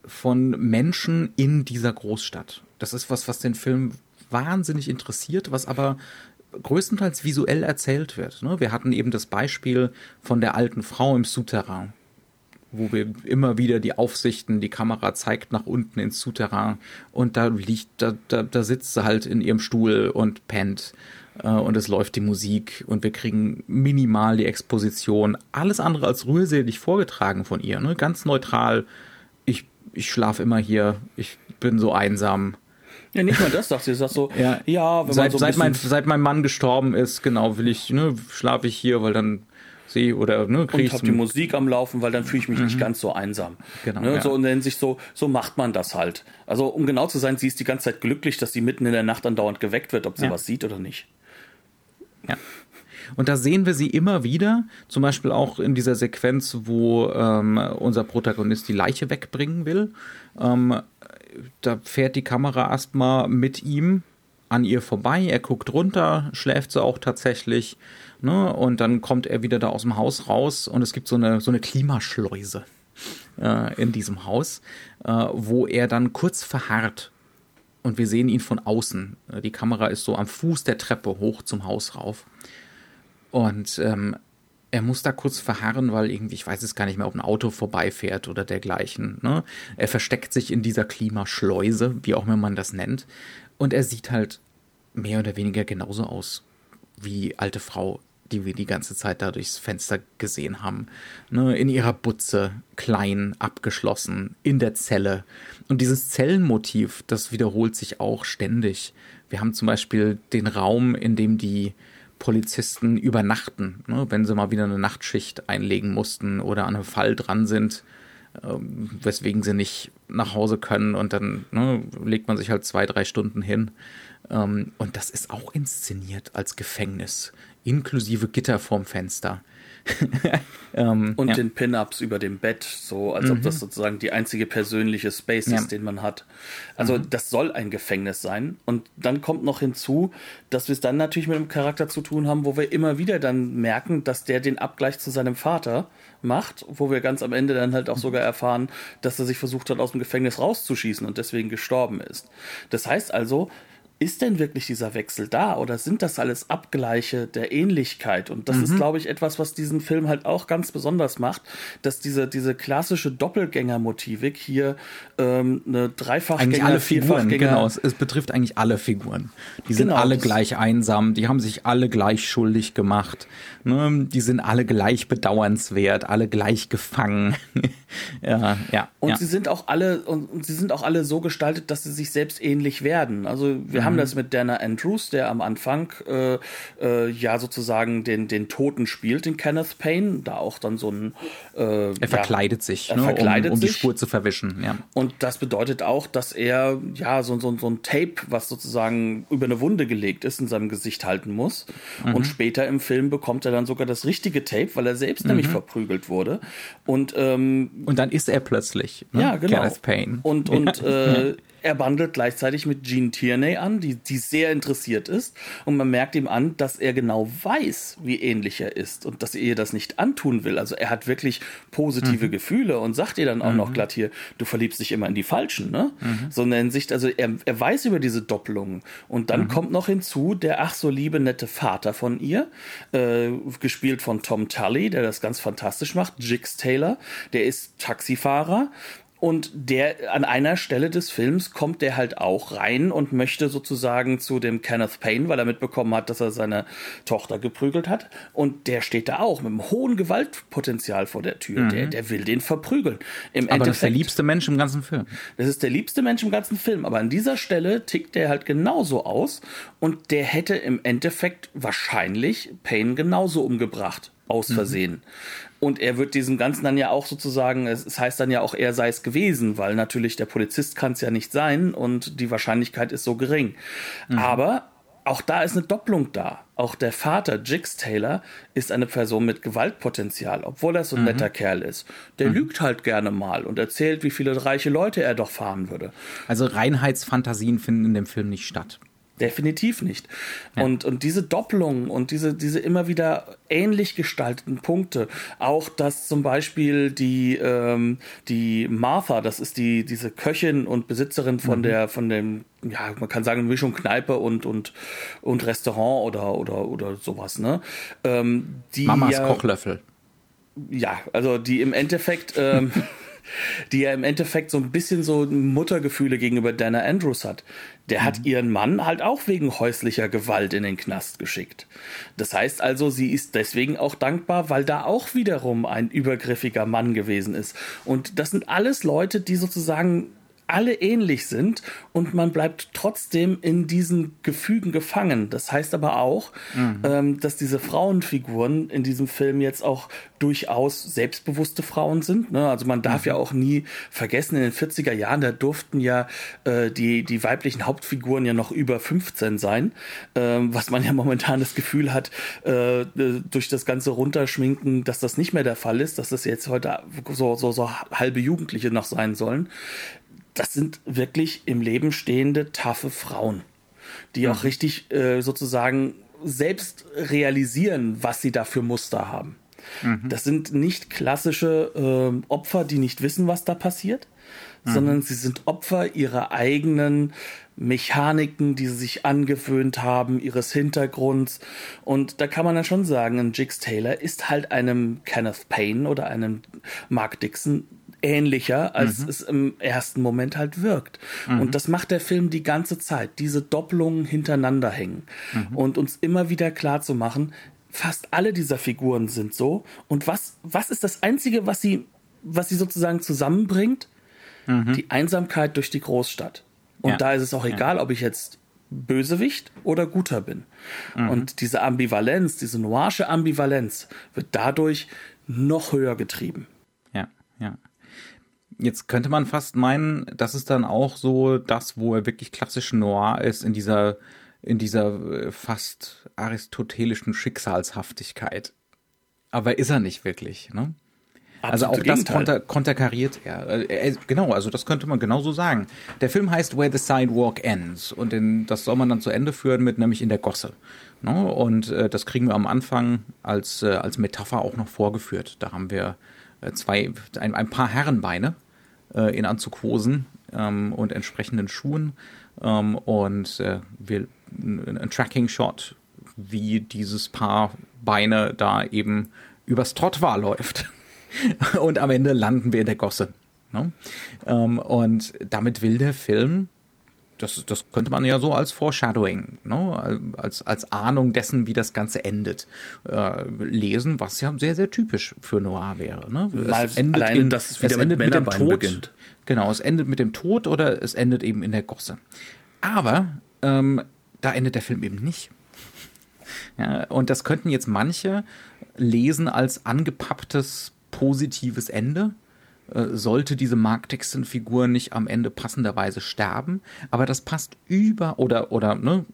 von Menschen in dieser Großstadt. Das ist was, was den Film wahnsinnig interessiert, was aber größtenteils visuell erzählt wird. Ne? Wir hatten eben das Beispiel von der alten Frau im Souterrain, wo wir immer wieder die Aufsichten, die Kamera zeigt nach unten ins Souterrain und da liegt, da, da, da sitzt sie halt in ihrem Stuhl und pennt äh, und es läuft die Musik und wir kriegen minimal die Exposition. Alles andere als rührselig vorgetragen von ihr, ne? ganz neutral. Ich, ich schlafe immer hier, ich bin so einsam ja, nicht mal das sagt sie. Sie sagt so, ja, ja wenn seit, man so seit, mein, seit mein Mann gestorben ist, genau, will ich, ne, schlafe ich hier, weil dann sehe oder ne, kriege ich. Und hab die Musik am Laufen, weil dann fühle ich mich mhm. nicht ganz so einsam. Genau. Ne, ja. So in der Hinsicht so, so macht man das halt. Also um genau zu sein, sie ist die ganze Zeit glücklich, dass sie mitten in der Nacht andauernd geweckt wird, ob sie ja. was sieht oder nicht. Ja. Und da sehen wir sie immer wieder, zum Beispiel auch in dieser Sequenz, wo ähm, unser Protagonist die Leiche wegbringen will. Ähm, da fährt die Kamera erstmal mit ihm an ihr vorbei. Er guckt runter, schläft sie auch tatsächlich. Ne? Und dann kommt er wieder da aus dem Haus raus und es gibt so eine, so eine Klimaschleuse äh, in diesem Haus, äh, wo er dann kurz verharrt. Und wir sehen ihn von außen. Die Kamera ist so am Fuß der Treppe hoch zum Haus rauf. Und ähm, er muss da kurz verharren, weil irgendwie, ich weiß es gar nicht mehr, ob ein Auto vorbeifährt oder dergleichen. Ne? Er versteckt sich in dieser Klimaschleuse, wie auch immer man das nennt. Und er sieht halt mehr oder weniger genauso aus wie alte Frau, die wir die ganze Zeit da durchs Fenster gesehen haben. Ne? In ihrer Butze, klein, abgeschlossen, in der Zelle. Und dieses Zellenmotiv, das wiederholt sich auch ständig. Wir haben zum Beispiel den Raum, in dem die Polizisten übernachten, ne, wenn sie mal wieder eine Nachtschicht einlegen mussten oder an einem Fall dran sind, äh, weswegen sie nicht nach Hause können und dann ne, legt man sich halt zwei, drei Stunden hin. Ähm, und das ist auch inszeniert als Gefängnis, inklusive Gitter vorm Fenster. ähm, und ja. den Pin-Ups über dem Bett, so als mhm. ob das sozusagen die einzige persönliche Space ja. ist, den man hat. Also mhm. das soll ein Gefängnis sein. Und dann kommt noch hinzu, dass wir es dann natürlich mit einem Charakter zu tun haben, wo wir immer wieder dann merken, dass der den Abgleich zu seinem Vater macht, wo wir ganz am Ende dann halt auch sogar erfahren, dass er sich versucht hat, aus dem Gefängnis rauszuschießen und deswegen gestorben ist. Das heißt also, ist denn wirklich dieser Wechsel da oder sind das alles Abgleiche der Ähnlichkeit? Und das mhm. ist, glaube ich, etwas, was diesen Film halt auch ganz besonders macht, dass diese, diese klassische Doppelgänger-Motivik hier ähm, eine Dreifachgänger, eigentlich alle Figuren, genau, es, es, betrifft eigentlich alle Figuren. Die sind genau, alle gleich einsam, die haben sich alle gleich schuldig gemacht, ne? die sind alle gleich bedauernswert, alle gleich gefangen. ja, ja. Und ja. sie sind auch alle und, und sie sind auch alle so gestaltet, dass sie sich selbst ähnlich werden. Also wir mhm haben das mit Dana Andrews, der am Anfang äh, äh, ja sozusagen den, den Toten spielt, den Kenneth Payne, da auch dann so ein äh, Er verkleidet ja, sich, er ne, verkleidet um, um sich. die Spur zu verwischen. Ja. Und das bedeutet auch, dass er ja so, so, so ein Tape, was sozusagen über eine Wunde gelegt ist, in seinem Gesicht halten muss. Mhm. Und später im Film bekommt er dann sogar das richtige Tape, weil er selbst mhm. nämlich verprügelt wurde. Und, ähm, und dann ist er plötzlich ne? ja, genau. Kenneth Payne. Und, und äh, er bandelt gleichzeitig mit Jean Tierney an, die, die sehr interessiert ist. Und man merkt ihm an, dass er genau weiß, wie ähnlich er ist und dass er ihr das nicht antun will. Also er hat wirklich positive mhm. Gefühle und sagt ihr dann auch mhm. noch glatt hier, du verliebst dich immer in die Falschen, ne? Mhm. So in Sicht, also er, er weiß über diese Doppelungen. Und dann mhm. kommt noch hinzu der ach so liebe, nette Vater von ihr, äh, gespielt von Tom Tully, der das ganz fantastisch macht, Jix Taylor, der ist Taxifahrer und der an einer Stelle des Films kommt der halt auch rein und möchte sozusagen zu dem Kenneth Payne, weil er mitbekommen hat, dass er seine Tochter geprügelt hat. Und der steht da auch mit einem hohen Gewaltpotenzial vor der Tür. Mhm. Der, der will den verprügeln. Im aber das ist der liebste Mensch im ganzen Film. Das ist der liebste Mensch im ganzen Film. Aber an dieser Stelle tickt der halt genauso aus. Und der hätte im Endeffekt wahrscheinlich Payne genauso umgebracht. Aus mhm. Versehen. Mhm. Und er wird diesem Ganzen dann ja auch sozusagen, es heißt dann ja auch, er sei es gewesen, weil natürlich der Polizist kann es ja nicht sein und die Wahrscheinlichkeit ist so gering. Mhm. Aber auch da ist eine Doppelung da. Auch der Vater, Jix Taylor, ist eine Person mit Gewaltpotenzial, obwohl er so ein mhm. netter Kerl ist. Der mhm. lügt halt gerne mal und erzählt, wie viele reiche Leute er doch fahren würde. Also Reinheitsfantasien finden in dem Film nicht statt. Definitiv nicht. Ja. Und, und diese Doppelung und diese, diese immer wieder ähnlich gestalteten Punkte, auch dass zum Beispiel die, ähm, die Martha, das ist die, diese Köchin und Besitzerin von mhm. der, von dem, ja, man kann sagen, Mischung Kneipe und, und, und Restaurant oder, oder, oder sowas, ne? Ähm, die Mamas Kochlöffel. Ja, also die im Endeffekt, ähm, die ja im Endeffekt so ein bisschen so Muttergefühle gegenüber Dana Andrews hat. Der mhm. hat ihren Mann halt auch wegen häuslicher Gewalt in den Knast geschickt. Das heißt also, sie ist deswegen auch dankbar, weil da auch wiederum ein übergriffiger Mann gewesen ist. Und das sind alles Leute, die sozusagen alle ähnlich sind und man bleibt trotzdem in diesen Gefügen gefangen. Das heißt aber auch, mhm. ähm, dass diese Frauenfiguren in diesem Film jetzt auch durchaus selbstbewusste Frauen sind. Ne? Also man darf mhm. ja auch nie vergessen, in den 40er Jahren, da durften ja äh, die, die weiblichen Hauptfiguren ja noch über 15 sein, ähm, was man ja momentan das Gefühl hat, äh, durch das ganze Runterschminken, dass das nicht mehr der Fall ist, dass das jetzt heute so, so, so halbe Jugendliche noch sein sollen das sind wirklich im Leben stehende, taffe Frauen, die mhm. auch richtig äh, sozusagen selbst realisieren, was sie da für Muster haben. Mhm. Das sind nicht klassische äh, Opfer, die nicht wissen, was da passiert, mhm. sondern sie sind Opfer ihrer eigenen Mechaniken, die sie sich angewöhnt haben, ihres Hintergrunds. Und da kann man dann schon sagen, ein Jix Taylor ist halt einem Kenneth Payne oder einem Mark Dixon ähnlicher, als mhm. es im ersten Moment halt wirkt. Mhm. Und das macht der Film die ganze Zeit, diese Doppelungen hintereinander hängen mhm. und uns immer wieder klar zu machen, fast alle dieser Figuren sind so. Und was, was ist das Einzige, was sie, was sie sozusagen zusammenbringt? Mhm. Die Einsamkeit durch die Großstadt. Und ja. da ist es auch egal, ja. ob ich jetzt Bösewicht oder Guter bin. Mhm. Und diese Ambivalenz, diese noirsche Ambivalenz wird dadurch noch höher getrieben. Jetzt könnte man fast meinen, das ist dann auch so das, wo er wirklich klassisch Noir ist, in dieser, in dieser äh, fast aristotelischen Schicksalshaftigkeit. Aber ist er nicht wirklich, ne? also auch das konter, konterkariert er. er. Genau, also das könnte man genauso sagen. Der Film heißt Where the Sidewalk Ends und in, das soll man dann zu Ende führen mit nämlich in der Gosse. Ne? Und äh, das kriegen wir am Anfang als, äh, als Metapher auch noch vorgeführt. Da haben wir äh, zwei, ein, ein paar Herrenbeine äh, in Anzughosen ähm, und entsprechenden Schuhen ähm, und äh, wir ein Tracking-Shot, wie dieses Paar Beine da eben übers Trottoir läuft. und am Ende landen wir in der Gosse. Ne? Ähm, und damit will der Film das, das könnte man ja so als Foreshadowing, ne? als, als Ahnung dessen, wie das Ganze endet, äh, lesen, was ja sehr, sehr typisch für Noir wäre. Ne? Es endet allein, in, dass es wieder es mit, mit dem Tod beginnt. Genau, es endet mit dem Tod oder es endet eben in der Gosse. Aber ähm, da endet der Film eben nicht. Ja, und das könnten jetzt manche lesen als angepapptes positives Ende. Äh, sollte diese Mark Dixon-Figur nicht am Ende passenderweise sterben, aber das passt über oder oder ne,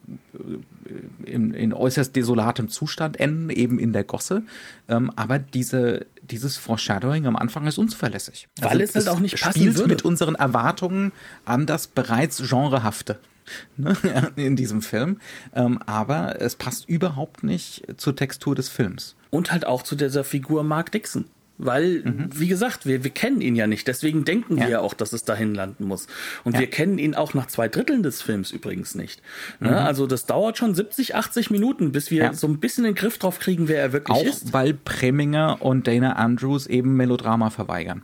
in, in äußerst desolatem Zustand enden, eben in der Gosse. Ähm, aber diese, dieses Foreshadowing am Anfang ist unzuverlässig. Weil also es halt auch nicht passen spielt würde. mit unseren Erwartungen an das bereits Genrehafte ne, in diesem Film. Ähm, aber es passt überhaupt nicht zur Textur des Films. Und halt auch zu dieser Figur Mark Dixon. Weil, mhm. wie gesagt, wir, wir kennen ihn ja nicht. Deswegen denken ja. wir ja auch, dass es dahin landen muss. Und ja. wir kennen ihn auch nach zwei Dritteln des Films übrigens nicht. Ne? Mhm. Also das dauert schon 70, 80 Minuten, bis wir ja. so ein bisschen den Griff drauf kriegen, wer er wirklich auch ist. Auch weil Preminger und Dana Andrews eben Melodrama verweigern.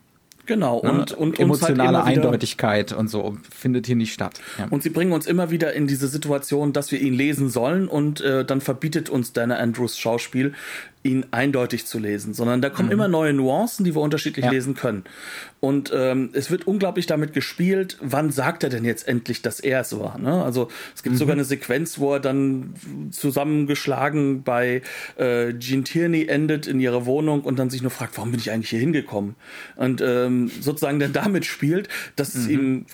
Genau, und, und halt emotionale halt Eindeutigkeit und so findet hier nicht statt. Ja. Und sie bringen uns immer wieder in diese Situation, dass wir ihn lesen sollen und äh, dann verbietet uns Dana Andrews Schauspiel, ihn eindeutig zu lesen, sondern da kommen mhm. immer neue Nuancen, die wir unterschiedlich ja. lesen können. Und ähm, es wird unglaublich damit gespielt, wann sagt er denn jetzt endlich, dass er es war. Ne? Also es gibt mhm. sogar eine Sequenz, wo er dann zusammengeschlagen bei äh, Jean Tierney endet in ihrer Wohnung und dann sich nur fragt, warum bin ich eigentlich hier hingekommen? Und ähm, sozusagen dann damit spielt, dass mhm. es ihm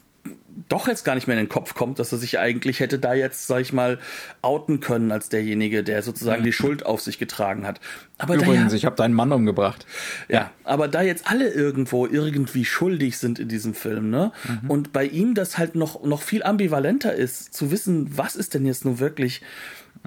doch jetzt gar nicht mehr in den Kopf kommt, dass er sich eigentlich hätte da jetzt, sag ich mal, outen können als derjenige, der sozusagen die Schuld auf sich getragen hat. Aber Übrigens, ja, ich habe deinen Mann umgebracht. Ja, aber da jetzt alle irgendwo irgendwie schuldig sind in diesem Film, ne? Mhm. Und bei ihm das halt noch, noch viel ambivalenter ist, zu wissen, was ist denn jetzt nun wirklich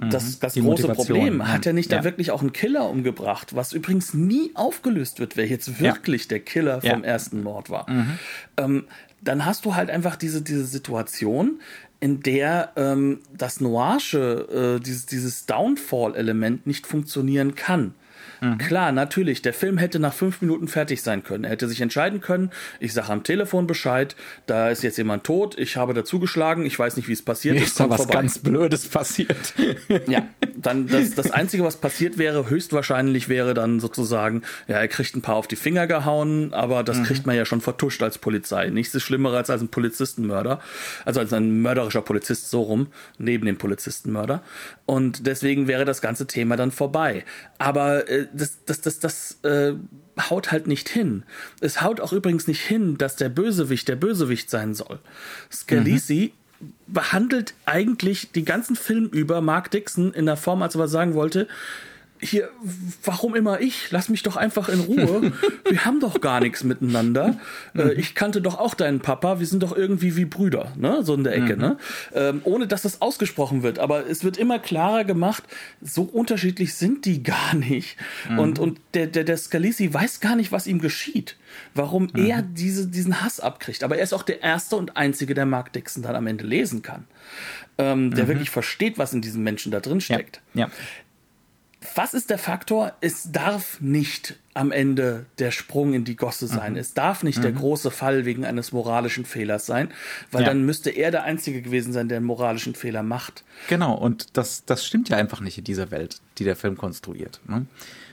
das, mhm. das große Problem. Hat er nicht ja. da wirklich auch einen Killer umgebracht, was übrigens nie aufgelöst wird, wer jetzt wirklich ja. der Killer vom ja. ersten Mord war. Mhm. Ähm, dann hast du halt einfach diese, diese Situation, in der ähm, das Noirsche, äh, dieses, dieses Downfall-Element nicht funktionieren kann. Mhm. Klar, natürlich, der Film hätte nach fünf Minuten fertig sein können. Er hätte sich entscheiden können, ich sage am Telefon Bescheid, da ist jetzt jemand tot, ich habe dazugeschlagen, ich weiß nicht, wie es passiert ist. Ist da was vorbei. ganz Blödes passiert. ja, dann das, das Einzige, was passiert wäre, höchstwahrscheinlich wäre dann sozusagen, ja, er kriegt ein paar auf die Finger gehauen, aber das mhm. kriegt man ja schon vertuscht als Polizei. Nichts ist schlimmer als, als ein Polizistenmörder, also als ein mörderischer Polizist so rum, neben dem Polizistenmörder. Und deswegen wäre das ganze Thema dann vorbei. Aber äh, das, das, das, das äh, haut halt nicht hin. Es haut auch übrigens nicht hin, dass der Bösewicht der Bösewicht sein soll. Scalisi mhm. behandelt eigentlich die ganzen Film über Mark Dixon in der Form, als er was sagen wollte, hier, warum immer ich? Lass mich doch einfach in Ruhe. wir haben doch gar nichts miteinander. Äh, mhm. ich kannte doch auch deinen Papa. Wir sind doch irgendwie wie Brüder, ne? So in der Ecke, mhm. ne? Ähm, ohne dass das ausgesprochen wird. Aber es wird immer klarer gemacht, so unterschiedlich sind die gar nicht. Mhm. Und, und der, der, der Scalisi weiß gar nicht, was ihm geschieht. Warum mhm. er diese, diesen Hass abkriegt. Aber er ist auch der Erste und Einzige, der Mark Dixon dann am Ende lesen kann. Ähm, der mhm. wirklich versteht, was in diesem Menschen da drin steckt. Ja. ja. Was ist der Faktor? Es darf nicht am Ende der Sprung in die Gosse sein. Mhm. Es darf nicht mhm. der große Fall wegen eines moralischen Fehlers sein, weil ja. dann müsste er der Einzige gewesen sein, der einen moralischen Fehler macht. Genau, und das, das stimmt ja einfach nicht in dieser Welt, die der Film konstruiert. Ne?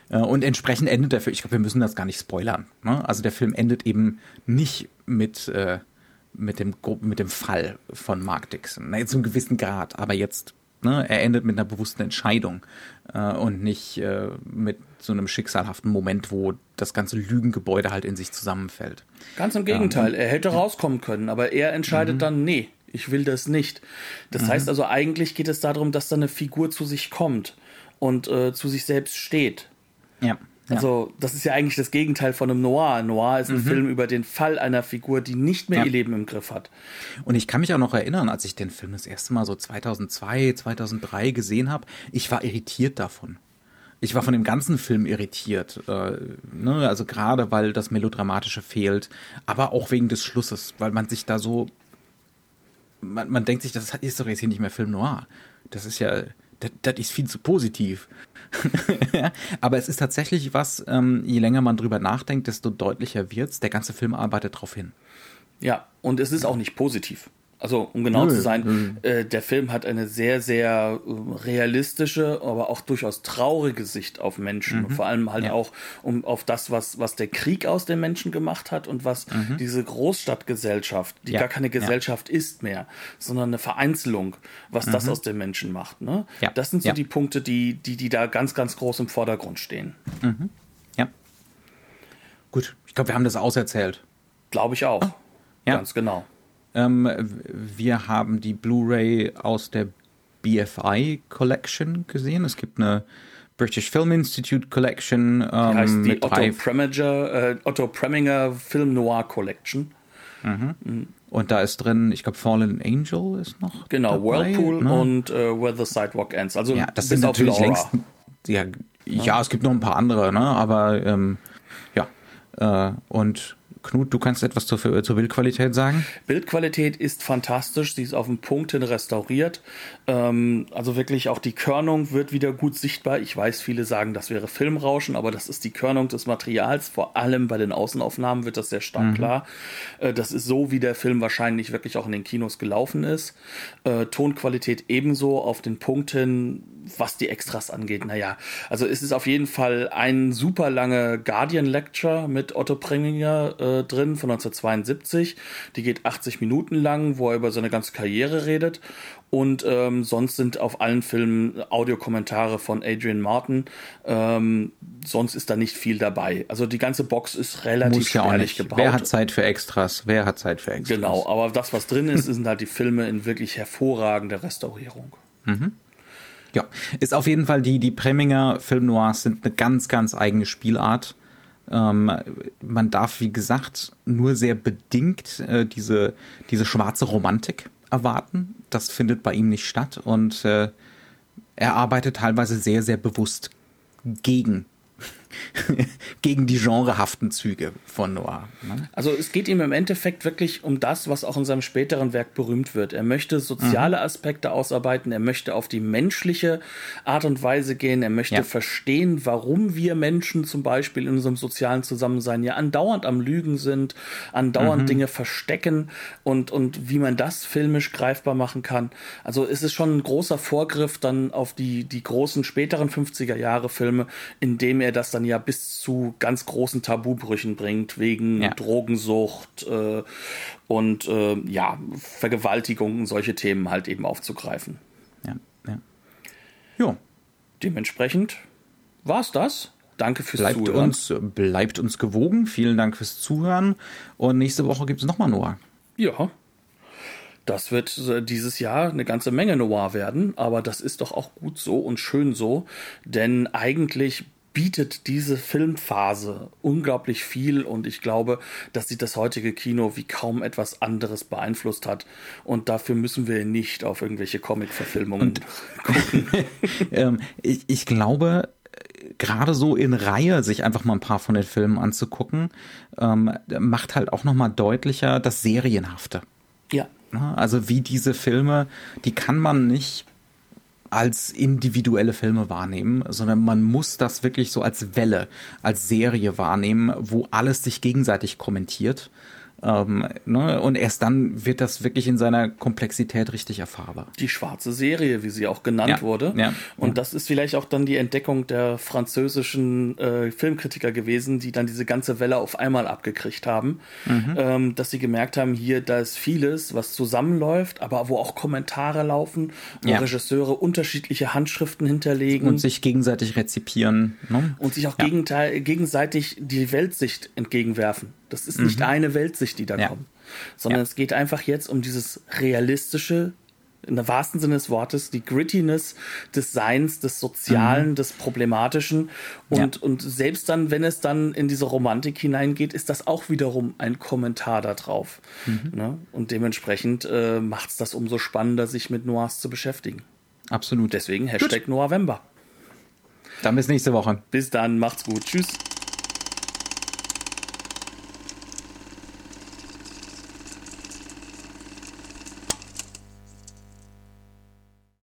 Äh, und entsprechend endet der Film, ich glaube, wir müssen das gar nicht spoilern. Ne? Also der Film endet eben nicht mit, äh, mit, dem, mit dem Fall von Mark Dixon. Na, zu einem gewissen Grad, aber jetzt Ne? Er endet mit einer bewussten Entscheidung äh, und nicht äh, mit so einem schicksalhaften Moment, wo das ganze Lügengebäude halt in sich zusammenfällt. Ganz im Gegenteil, ähm, er hätte rauskommen können, aber er entscheidet mhm. dann, nee, ich will das nicht. Das mhm. heißt also, eigentlich geht es darum, dass da eine Figur zu sich kommt und äh, zu sich selbst steht. Ja. Also, das ist ja eigentlich das Gegenteil von einem Noir. Noir ist ein mhm. Film über den Fall einer Figur, die nicht mehr ja. ihr Leben im Griff hat. Und ich kann mich auch noch erinnern, als ich den Film das erste Mal so 2002, 2003 gesehen habe, ich war irritiert davon. Ich war von dem ganzen Film irritiert. Äh, ne? Also gerade, weil das Melodramatische fehlt, aber auch wegen des Schlusses, weil man sich da so. Man, man denkt sich, das ist doch jetzt hier nicht mehr Film Noir. Das ist ja. Das, das ist viel zu positiv. Aber es ist tatsächlich was, ähm, je länger man drüber nachdenkt, desto deutlicher wird's. Der ganze Film arbeitet darauf hin. Ja, und es ist auch nicht positiv. Also, um genau nö, zu sein, äh, der Film hat eine sehr, sehr äh, realistische, aber auch durchaus traurige Sicht auf Menschen. Mhm. Vor allem halt ja. auch um, auf das, was, was der Krieg aus den Menschen gemacht hat und was mhm. diese Großstadtgesellschaft, die ja. gar keine Gesellschaft ja. ist mehr, sondern eine Vereinzelung, was mhm. das aus den Menschen macht. Ne? Das sind so die Punkte, die, die, die da ganz, ganz groß im Vordergrund stehen. Mhm. Ja. Gut, ich glaube, wir haben das auserzählt. Glaube ich auch. Ganz genau. Ähm, wir haben die Blu-ray aus der BFI Collection gesehen. Es gibt eine British Film Institute Collection. Ähm, die heißt die Otto Preminger, äh, Otto Preminger Film Noir Collection. Mhm. Mhm. Und da ist drin, ich glaube, Fallen Angel ist noch. Genau, dabei, Whirlpool ne? und äh, Where the Sidewalk Ends. Also ja, das sind natürlich längst. Ja, ja, ja, es gibt noch ein paar andere, ne? Aber ähm, ja. Äh, und Knut, du kannst etwas zur, zur Bildqualität sagen? Bildqualität ist fantastisch, sie ist auf den Punkt hin restauriert. Ähm, also wirklich auch die Körnung wird wieder gut sichtbar. Ich weiß, viele sagen, das wäre Filmrauschen, aber das ist die Körnung des Materials. Vor allem bei den Außenaufnahmen wird das sehr stark mhm. klar. Äh, das ist so, wie der Film wahrscheinlich wirklich auch in den Kinos gelaufen ist. Äh, Tonqualität ebenso auf den Punkt hin was die Extras angeht, naja, also es ist auf jeden Fall ein super lange Guardian Lecture mit Otto Preminger äh, drin von 1972. Die geht 80 Minuten lang, wo er über seine ganze Karriere redet. Und ähm, sonst sind auf allen Filmen Audiokommentare von Adrian Martin. Ähm, sonst ist da nicht viel dabei. Also die ganze Box ist relativ Muss ja spärlich gebaut. Wer hat Zeit für Extras? Wer hat Zeit für Extras? Genau, aber das, was drin ist, sind halt die Filme in wirklich hervorragender Restaurierung. Mhm. Ja, ist auf jeden Fall die, die Preminger Film Noirs sind eine ganz, ganz eigene Spielart. Ähm, man darf, wie gesagt, nur sehr bedingt äh, diese, diese schwarze Romantik erwarten. Das findet bei ihm nicht statt und äh, er arbeitet teilweise sehr, sehr bewusst gegen gegen die genrehaften Züge von Noir. Ne? Also es geht ihm im Endeffekt wirklich um das, was auch in seinem späteren Werk berühmt wird. Er möchte soziale mhm. Aspekte ausarbeiten, er möchte auf die menschliche Art und Weise gehen, er möchte ja. verstehen, warum wir Menschen zum Beispiel in unserem sozialen Zusammensein ja andauernd am Lügen sind, andauernd mhm. Dinge verstecken und, und wie man das filmisch greifbar machen kann. Also es ist schon ein großer Vorgriff dann auf die, die großen späteren 50er Jahre Filme, in dem er das dann ja bis zu ganz großen Tabubrüchen bringt, wegen ja. Drogensucht äh, und äh, ja, Vergewaltigung, solche Themen halt eben aufzugreifen. Ja, ja. Jo. Dementsprechend war es das. Danke fürs bleibt Zuhören. Uns, bleibt uns gewogen. Vielen Dank fürs Zuhören. Und nächste Woche gibt es nochmal Noah. Ja. Das wird äh, dieses Jahr eine ganze Menge Noir werden, aber das ist doch auch gut so und schön so, denn eigentlich bietet diese Filmphase unglaublich viel und ich glaube, dass sie das heutige Kino wie kaum etwas anderes beeinflusst hat und dafür müssen wir nicht auf irgendwelche Comic-Verfilmungen gucken. ähm, ich, ich glaube, gerade so in Reihe sich einfach mal ein paar von den Filmen anzugucken, ähm, macht halt auch nochmal deutlicher das Serienhafte. Ja. Also wie diese Filme, die kann man nicht als individuelle Filme wahrnehmen, sondern man muss das wirklich so als Welle, als Serie wahrnehmen, wo alles sich gegenseitig kommentiert ähm, ne? Und erst dann wird das wirklich in seiner Komplexität richtig erfahrbar. Die schwarze Serie, wie sie auch genannt ja, wurde. Ja, und ja. das ist vielleicht auch dann die Entdeckung der französischen äh, Filmkritiker gewesen, die dann diese ganze Welle auf einmal abgekriegt haben. Mhm. Ähm, dass sie gemerkt haben, hier, da ist vieles, was zusammenläuft, aber wo auch Kommentare laufen, wo Regisseure unterschiedliche Handschriften hinterlegen. Und sich gegenseitig rezipieren. Ne? Und sich auch gegenseitig die Weltsicht entgegenwerfen. Das ist nicht mhm. eine Weltsicht, die da ja. kommt, sondern ja. es geht einfach jetzt um dieses realistische, in der wahrsten Sinne des Wortes, die Grittiness des Seins, des Sozialen, mhm. des Problematischen. Und, ja. und selbst dann, wenn es dann in diese Romantik hineingeht, ist das auch wiederum ein Kommentar darauf. Mhm. Ne? Und dementsprechend äh, macht es das umso spannender, sich mit Noirs zu beschäftigen. Absolut. Deswegen Hashtag Noirvember. Dann bis nächste Woche. Bis dann, macht's gut. Tschüss.